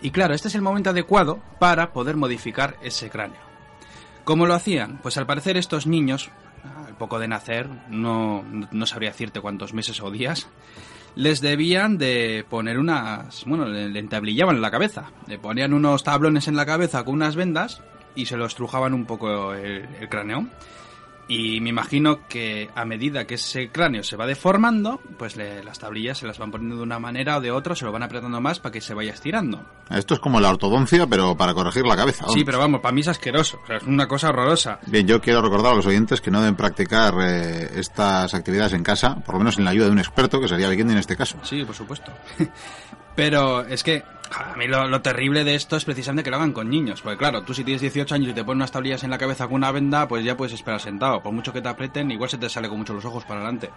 Y claro, este es el momento adecuado para poder modificar ese cráneo. ¿Cómo lo hacían? Pues al parecer estos niños, al poco de nacer, no, no sabría decirte cuántos meses o días, les debían de poner unas... bueno, le, entablillaban en la cabeza. Le ponían unos tablones en la cabeza con unas vendas y se lo estrujaban un poco el cráneo. Y me imagino que a medida que ese cráneo se va deformando, pues las tablillas se las van poniendo de una manera o de otra, se lo van apretando más para que se vaya estirando. Esto es como la ortodoncia, pero para corregir la cabeza. Sí, pero vamos, para mí es asqueroso, o sea, es una cosa horrorosa. Bien, yo quiero recordar a los oyentes que no deben practicar eh, estas actividades en casa, por lo menos sin la ayuda de un experto, que sería Vikendi en este caso. Sí, por supuesto. [LAUGHS] pero es que a mí lo, terrible de esto es precisamente que lo hagan con niños. Porque claro, tú si tienes 18 años y te pones unas tablillas en la cabeza con una venda, pues ya puedes esperar sentado. Por mucho que te aprieten, igual se te sale con mucho los ojos para adelante.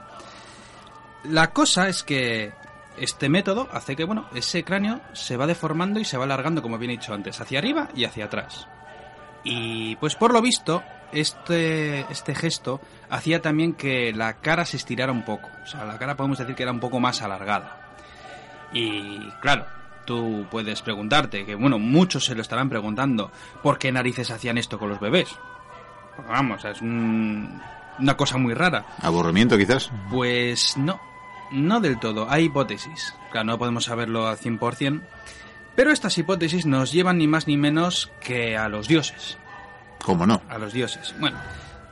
La cosa es que este método hace que, bueno, ese cráneo se va deformando y se va alargando, como bien he dicho antes, hacia arriba y hacia atrás. Y pues por lo visto, este, este gesto hacía también que la cara se estirara un poco. O sea, la cara podemos decir que era un poco más alargada. Y claro, tú puedes preguntarte, que bueno, muchos se lo estarán preguntando, ¿por qué narices hacían esto con los bebés? vamos, es una cosa muy rara. ¿Aburrimiento quizás? Pues no, no del todo, hay hipótesis. Claro, no podemos saberlo al 100%, pero estas hipótesis nos llevan ni más ni menos que a los dioses. ¿Cómo no? A los dioses. Bueno,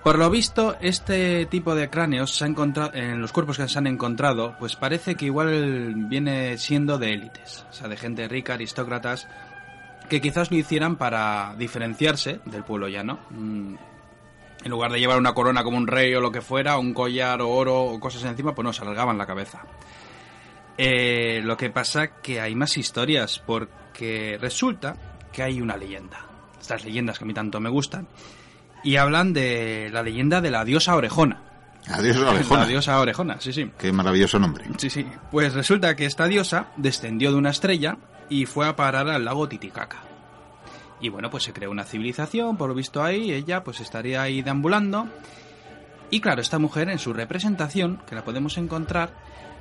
por lo visto, este tipo de cráneos se ha encontrado, en los cuerpos que se han encontrado, pues parece que igual viene siendo de élites, o sea, de gente rica, aristócratas, que quizás lo hicieran para diferenciarse del pueblo llano. Mm, en lugar de llevar una corona como un rey o lo que fuera, un collar o oro o cosas encima, pues no, se alargaban la cabeza. Eh, lo que pasa que hay más historias, porque resulta que hay una leyenda. Estas leyendas que a mí tanto me gustan y hablan de la leyenda de la diosa orejona. La diosa [LAUGHS] orejona. La diosa orejona, sí, sí. Qué maravilloso nombre. Sí, sí. Pues resulta que esta diosa descendió de una estrella y fue a parar al lago Titicaca. Y bueno, pues se creó una civilización, por lo visto ahí, ella pues estaría ahí deambulando. Y claro, esta mujer en su representación, que la podemos encontrar,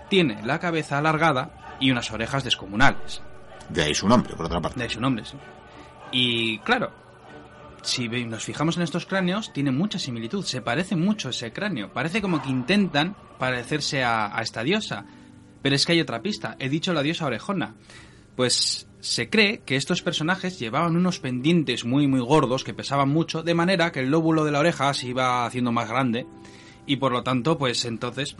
tiene la cabeza alargada y unas orejas descomunales. De ahí su nombre, por otra parte. De ahí su nombre, sí. Y claro, si nos fijamos en estos cráneos, tiene mucha similitud, se parece mucho ese cráneo. Parece como que intentan parecerse a, a esta diosa. Pero es que hay otra pista, he dicho la diosa orejona. Pues se cree que estos personajes llevaban unos pendientes muy muy gordos que pesaban mucho, de manera que el lóbulo de la oreja se iba haciendo más grande y por lo tanto, pues entonces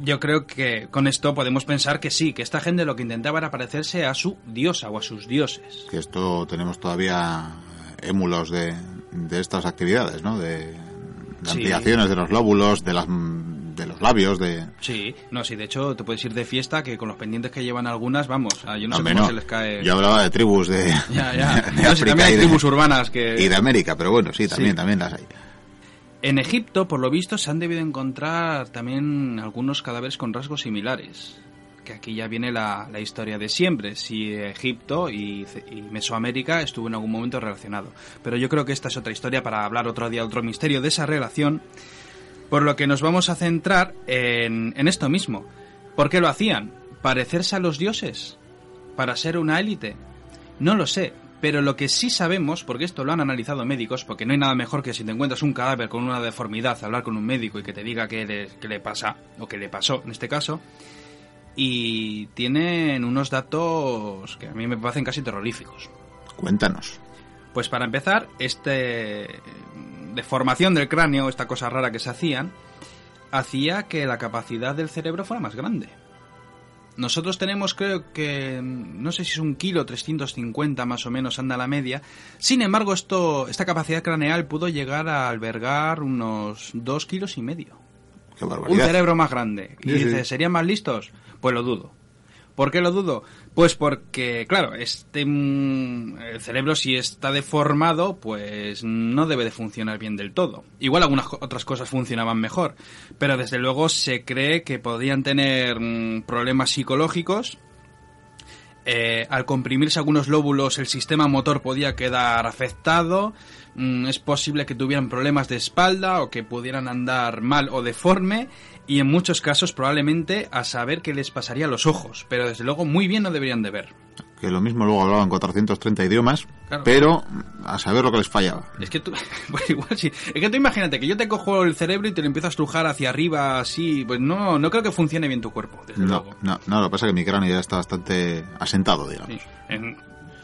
yo creo que con esto podemos pensar que sí, que esta gente lo que intentaba era parecerse a su diosa o a sus dioses. Que esto tenemos todavía émulos de, de estas actividades, ¿no? De, de Sí. ampliaciones de los lóbulos, de las de los labios, de... Sí, no, sí, de hecho te puedes ir de fiesta que con los pendientes que llevan algunas, vamos, yo no sé Hombre, cómo no. se les cae... Yo hablaba de tribus de, Ya, ya. [LAUGHS] de No, sí, también hay y de- tribus urbanas que... y de América, pero bueno, sí, también, Sí. también las hay. En Egipto, por lo visto, se han debido encontrar también algunos cadáveres con rasgos similares. Que aquí ya viene la, historia de siempre, si Egipto y, Mesoamérica estuvo en algún momento relacionado. Pero yo creo que esta es otra historia para hablar otro día, otro misterio de esa relación. Por lo que nos vamos a centrar en, en esto mismo. ¿Por qué lo hacían? ¿Parecerse a los dioses? ¿Para ser una élite? No lo sé, pero lo que sí sabemos, porque esto lo han analizado médicos, porque no hay nada mejor que si te encuentras un cadáver con una deformidad, hablar con un médico y que te diga qué le, qué le pasa, o qué le pasó en este caso, y tienen unos datos que a mí me parecen casi terroríficos. Cuéntanos. Pues para empezar, este deformación del cráneo, esta cosa rara que se hacían, hacía que la capacidad del cerebro fuera más grande. Nosotros tenemos, creo que, no sé si es un kilo 350 más o menos anda la media. Sin embargo, esto, esta capacidad craneal pudo llegar a albergar unos dos kilos y medio. Qué Un barbaridad. cerebro más grande. Y Sí, sí. dice, ¿serían más listos? Pues lo dudo. ¿Por qué lo dudo? Pues porque, claro, este mm, el cerebro si está deformado, pues no debe de funcionar bien del todo. Igual algunas otras cosas funcionaban mejor, pero desde luego se cree que podían tener mm, problemas psicológicos. Eh, al comprimirse algunos lóbulos, el sistema motor podía quedar afectado. Mm, es posible que tuvieran problemas de espalda o que pudieran andar mal o deforme. Y en muchos casos, probablemente a saber qué les pasaría a los ojos. Pero desde luego, muy bien no deberían de ver. Que lo mismo luego hablaban 430 idiomas, Claro. pero a saber lo que les fallaba. Es que tú, [LAUGHS] pues igual sí. Es que tú imagínate que yo te cojo el cerebro y te lo empiezo a estrujar hacia arriba así. Pues no, no creo que funcione bien tu cuerpo, desde No, luego. no, no, lo que pasa es que mi cráneo ya está bastante asentado, digamos. Sí. En-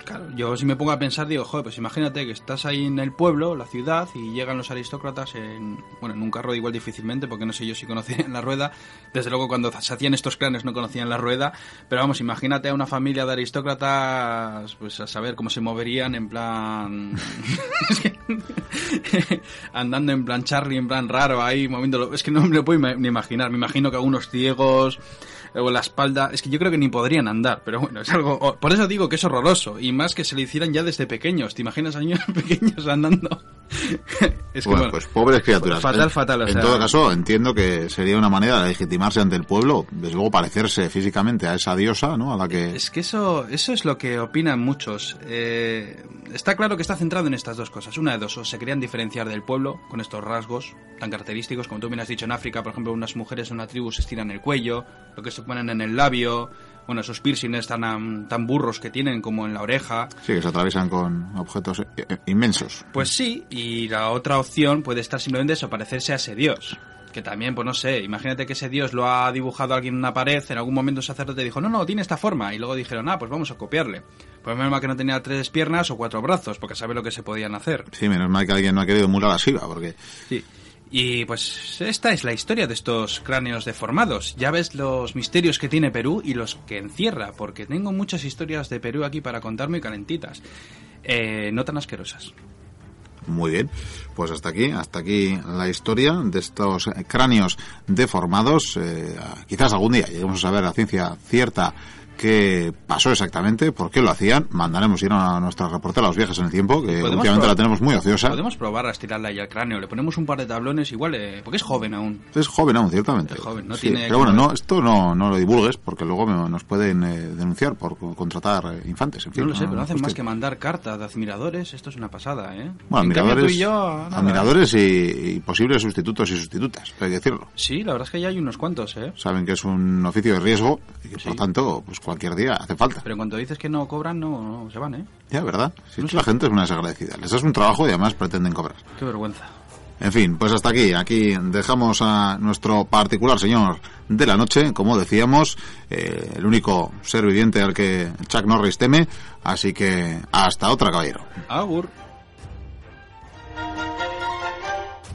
claro, yo si me pongo a pensar, digo, joder, pues imagínate que estás ahí en el pueblo, la ciudad, y llegan los aristócratas en, bueno, en un carro igual difícilmente, porque no sé yo si conocían la rueda. Desde luego cuando se hacían estos cráneos no conocían la rueda, pero vamos, imagínate a una familia de aristócratas, pues a saber cómo se moverían en plan... [LAUGHS] Andando en plan Charlie, en plan raro ahí, moviéndolo. Es que no me lo puedo ni imaginar. Me imagino que algunos ciegos o la espalda, es que yo creo que ni podrían andar, pero bueno, es algo, por eso digo que es horroroso, y más que se lo hicieran ya desde pequeños, ¿te imaginas a niños [LAUGHS] pequeños andando? [LAUGHS] es que bueno, bueno, pues pobres criaturas. Fatal, En- fatal, o en sea- todo caso, entiendo que sería una manera de legitimarse ante el pueblo, desde luego parecerse físicamente a esa diosa, ¿no? A la que... Es que eso, eso es lo que opinan muchos. Eh, está claro que está centrado en estas dos cosas. Una de dos, o se querían diferenciar del pueblo con estos rasgos tan característicos, como tú bien has dicho en África, por ejemplo, unas mujeres en una tribu se estiran el cuello, lo que se ponen en el labio, bueno, esos piercings tan, tan burros que tienen como en la oreja. Sí, que se atraviesan con objetos inmensos. Pues sí, y la otra opción puede estar simplemente eso, parecerse a ese dios. Que también, pues no sé, imagínate que ese dios lo ha dibujado alguien en una pared, en algún momento el sacerdote dijo, no, no, tiene esta forma, y luego dijeron, ah, pues vamos a copiarle. Pues menos mal que no tenía tres piernas o cuatro brazos, porque sabe lo que se podían hacer. Sí, menos mal que alguien no ha querido emular a Shiva, porque... Sí. Y pues esta es la historia de estos cráneos deformados. Ya ves los misterios que tiene Perú y los que encierra, porque tengo muchas historias de Perú aquí para contar muy calentitas. Eh, no tan asquerosas. Muy bien, pues hasta aquí, hasta aquí la historia de estos cráneos deformados. Eh, quizás algún día lleguemos a saber la ciencia cierta qué pasó exactamente, por qué lo hacían. Mandaremos ir a nuestra reportera Los Viajes en el Tiempo, que últimamente la tenemos muy ociosa. Podemos probar a estirarla ahí al cráneo. Le ponemos un par de tablones igual, eh, porque es joven aún. Es joven aún, ciertamente. Es joven, no tiene pero bueno, no, esto no, no lo divulgues, porque luego nos pueden eh, denunciar por contratar eh, infantes. En fin, no lo sé, pero no hacen más que mandar cartas de admiradores. Esto es una pasada, ¿eh? Bueno, admiradores, y, yo, admiradores y, posibles sustitutos y sustitutas, hay que decirlo. Sí, la verdad es que ya hay unos cuantos, ¿eh? Saben que es un oficio de riesgo y que, por tanto, pues cualquier día hace falta. Pero cuando dices que no cobran, no, se van, ¿eh? Ya, ¿verdad? Si la gente es una desagradecida. Les das un trabajo y además pretenden cobrar. Qué vergüenza. En fin, pues hasta aquí. Aquí dejamos a nuestro particular señor de la noche, como decíamos, eh, el único ser viviente al que Chuck Norris teme. Así que hasta otra, caballero. Agur.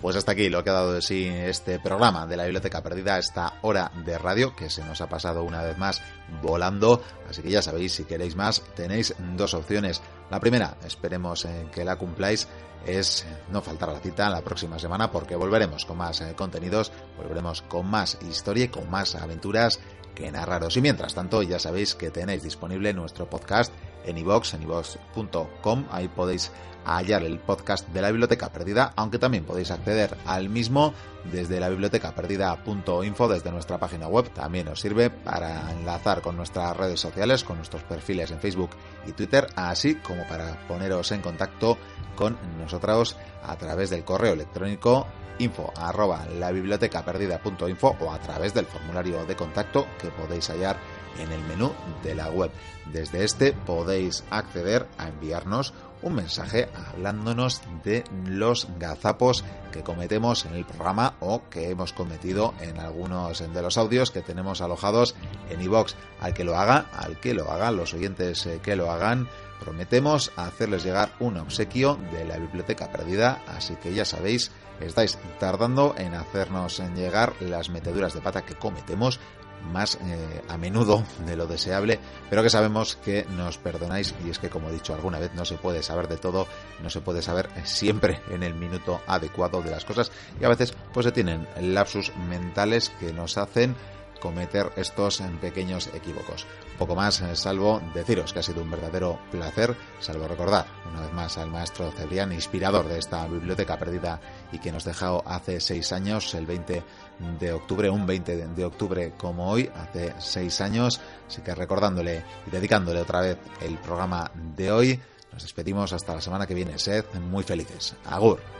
Pues hasta aquí lo que ha dado de sí este programa de la Biblioteca Perdida, esta hora de radio que se nos ha pasado una vez más volando. Así que ya sabéis, si queréis más, tenéis dos opciones. La primera, esperemos que la cumpláis, es no faltar a la cita la próxima semana porque volveremos con más eh, contenidos, volveremos con más historia y con más aventuras que narraros. Y mientras tanto, ya sabéis que tenéis disponible nuestro podcast en iVox, en iVox.com. Ahí podéis hallar el podcast de la Biblioteca Perdida, aunque también podéis acceder al mismo desde la biblioteca perdida.info, desde nuestra página web. También os sirve para enlazar con nuestras redes sociales, con nuestros perfiles en Facebook y Twitter, así como para poneros en contacto con nosotros a través del correo electrónico info arroba la biblioteca perdida.info o a través del formulario de contacto que podéis hallar en el menú de la web. Desde este podéis acceder a enviarnos un mensaje hablándonos de los gazapos que cometemos en el programa o que hemos cometido en algunos de los audios que tenemos alojados en iVox. Al que lo haga, al que lo hagan, los oyentes eh, que lo hagan, prometemos hacerles llegar un obsequio de la biblioteca perdida, así que ya sabéis, estáis tardando en hacernos llegar las meteduras de pata que cometemos más eh, a menudo de lo deseable, pero que sabemos que nos perdonáis y es que como he dicho alguna vez no se puede saber de todo, no se puede saber siempre en el minuto adecuado de las cosas y a veces pues se tienen lapsus mentales que nos hacen cometer estos pequeños equívocos. Poco más, eh, salvo deciros que ha sido un verdadero placer, salvo recordar una vez más al maestro Cebrián, inspirador de esta biblioteca perdida y que nos dejó hace seis años, el 20 de octubre, un 20 de octubre como hoy, hace seis años. Así que recordándole y dedicándole otra vez el programa de hoy, nos despedimos hasta la semana que viene. Sed muy felices. Agur.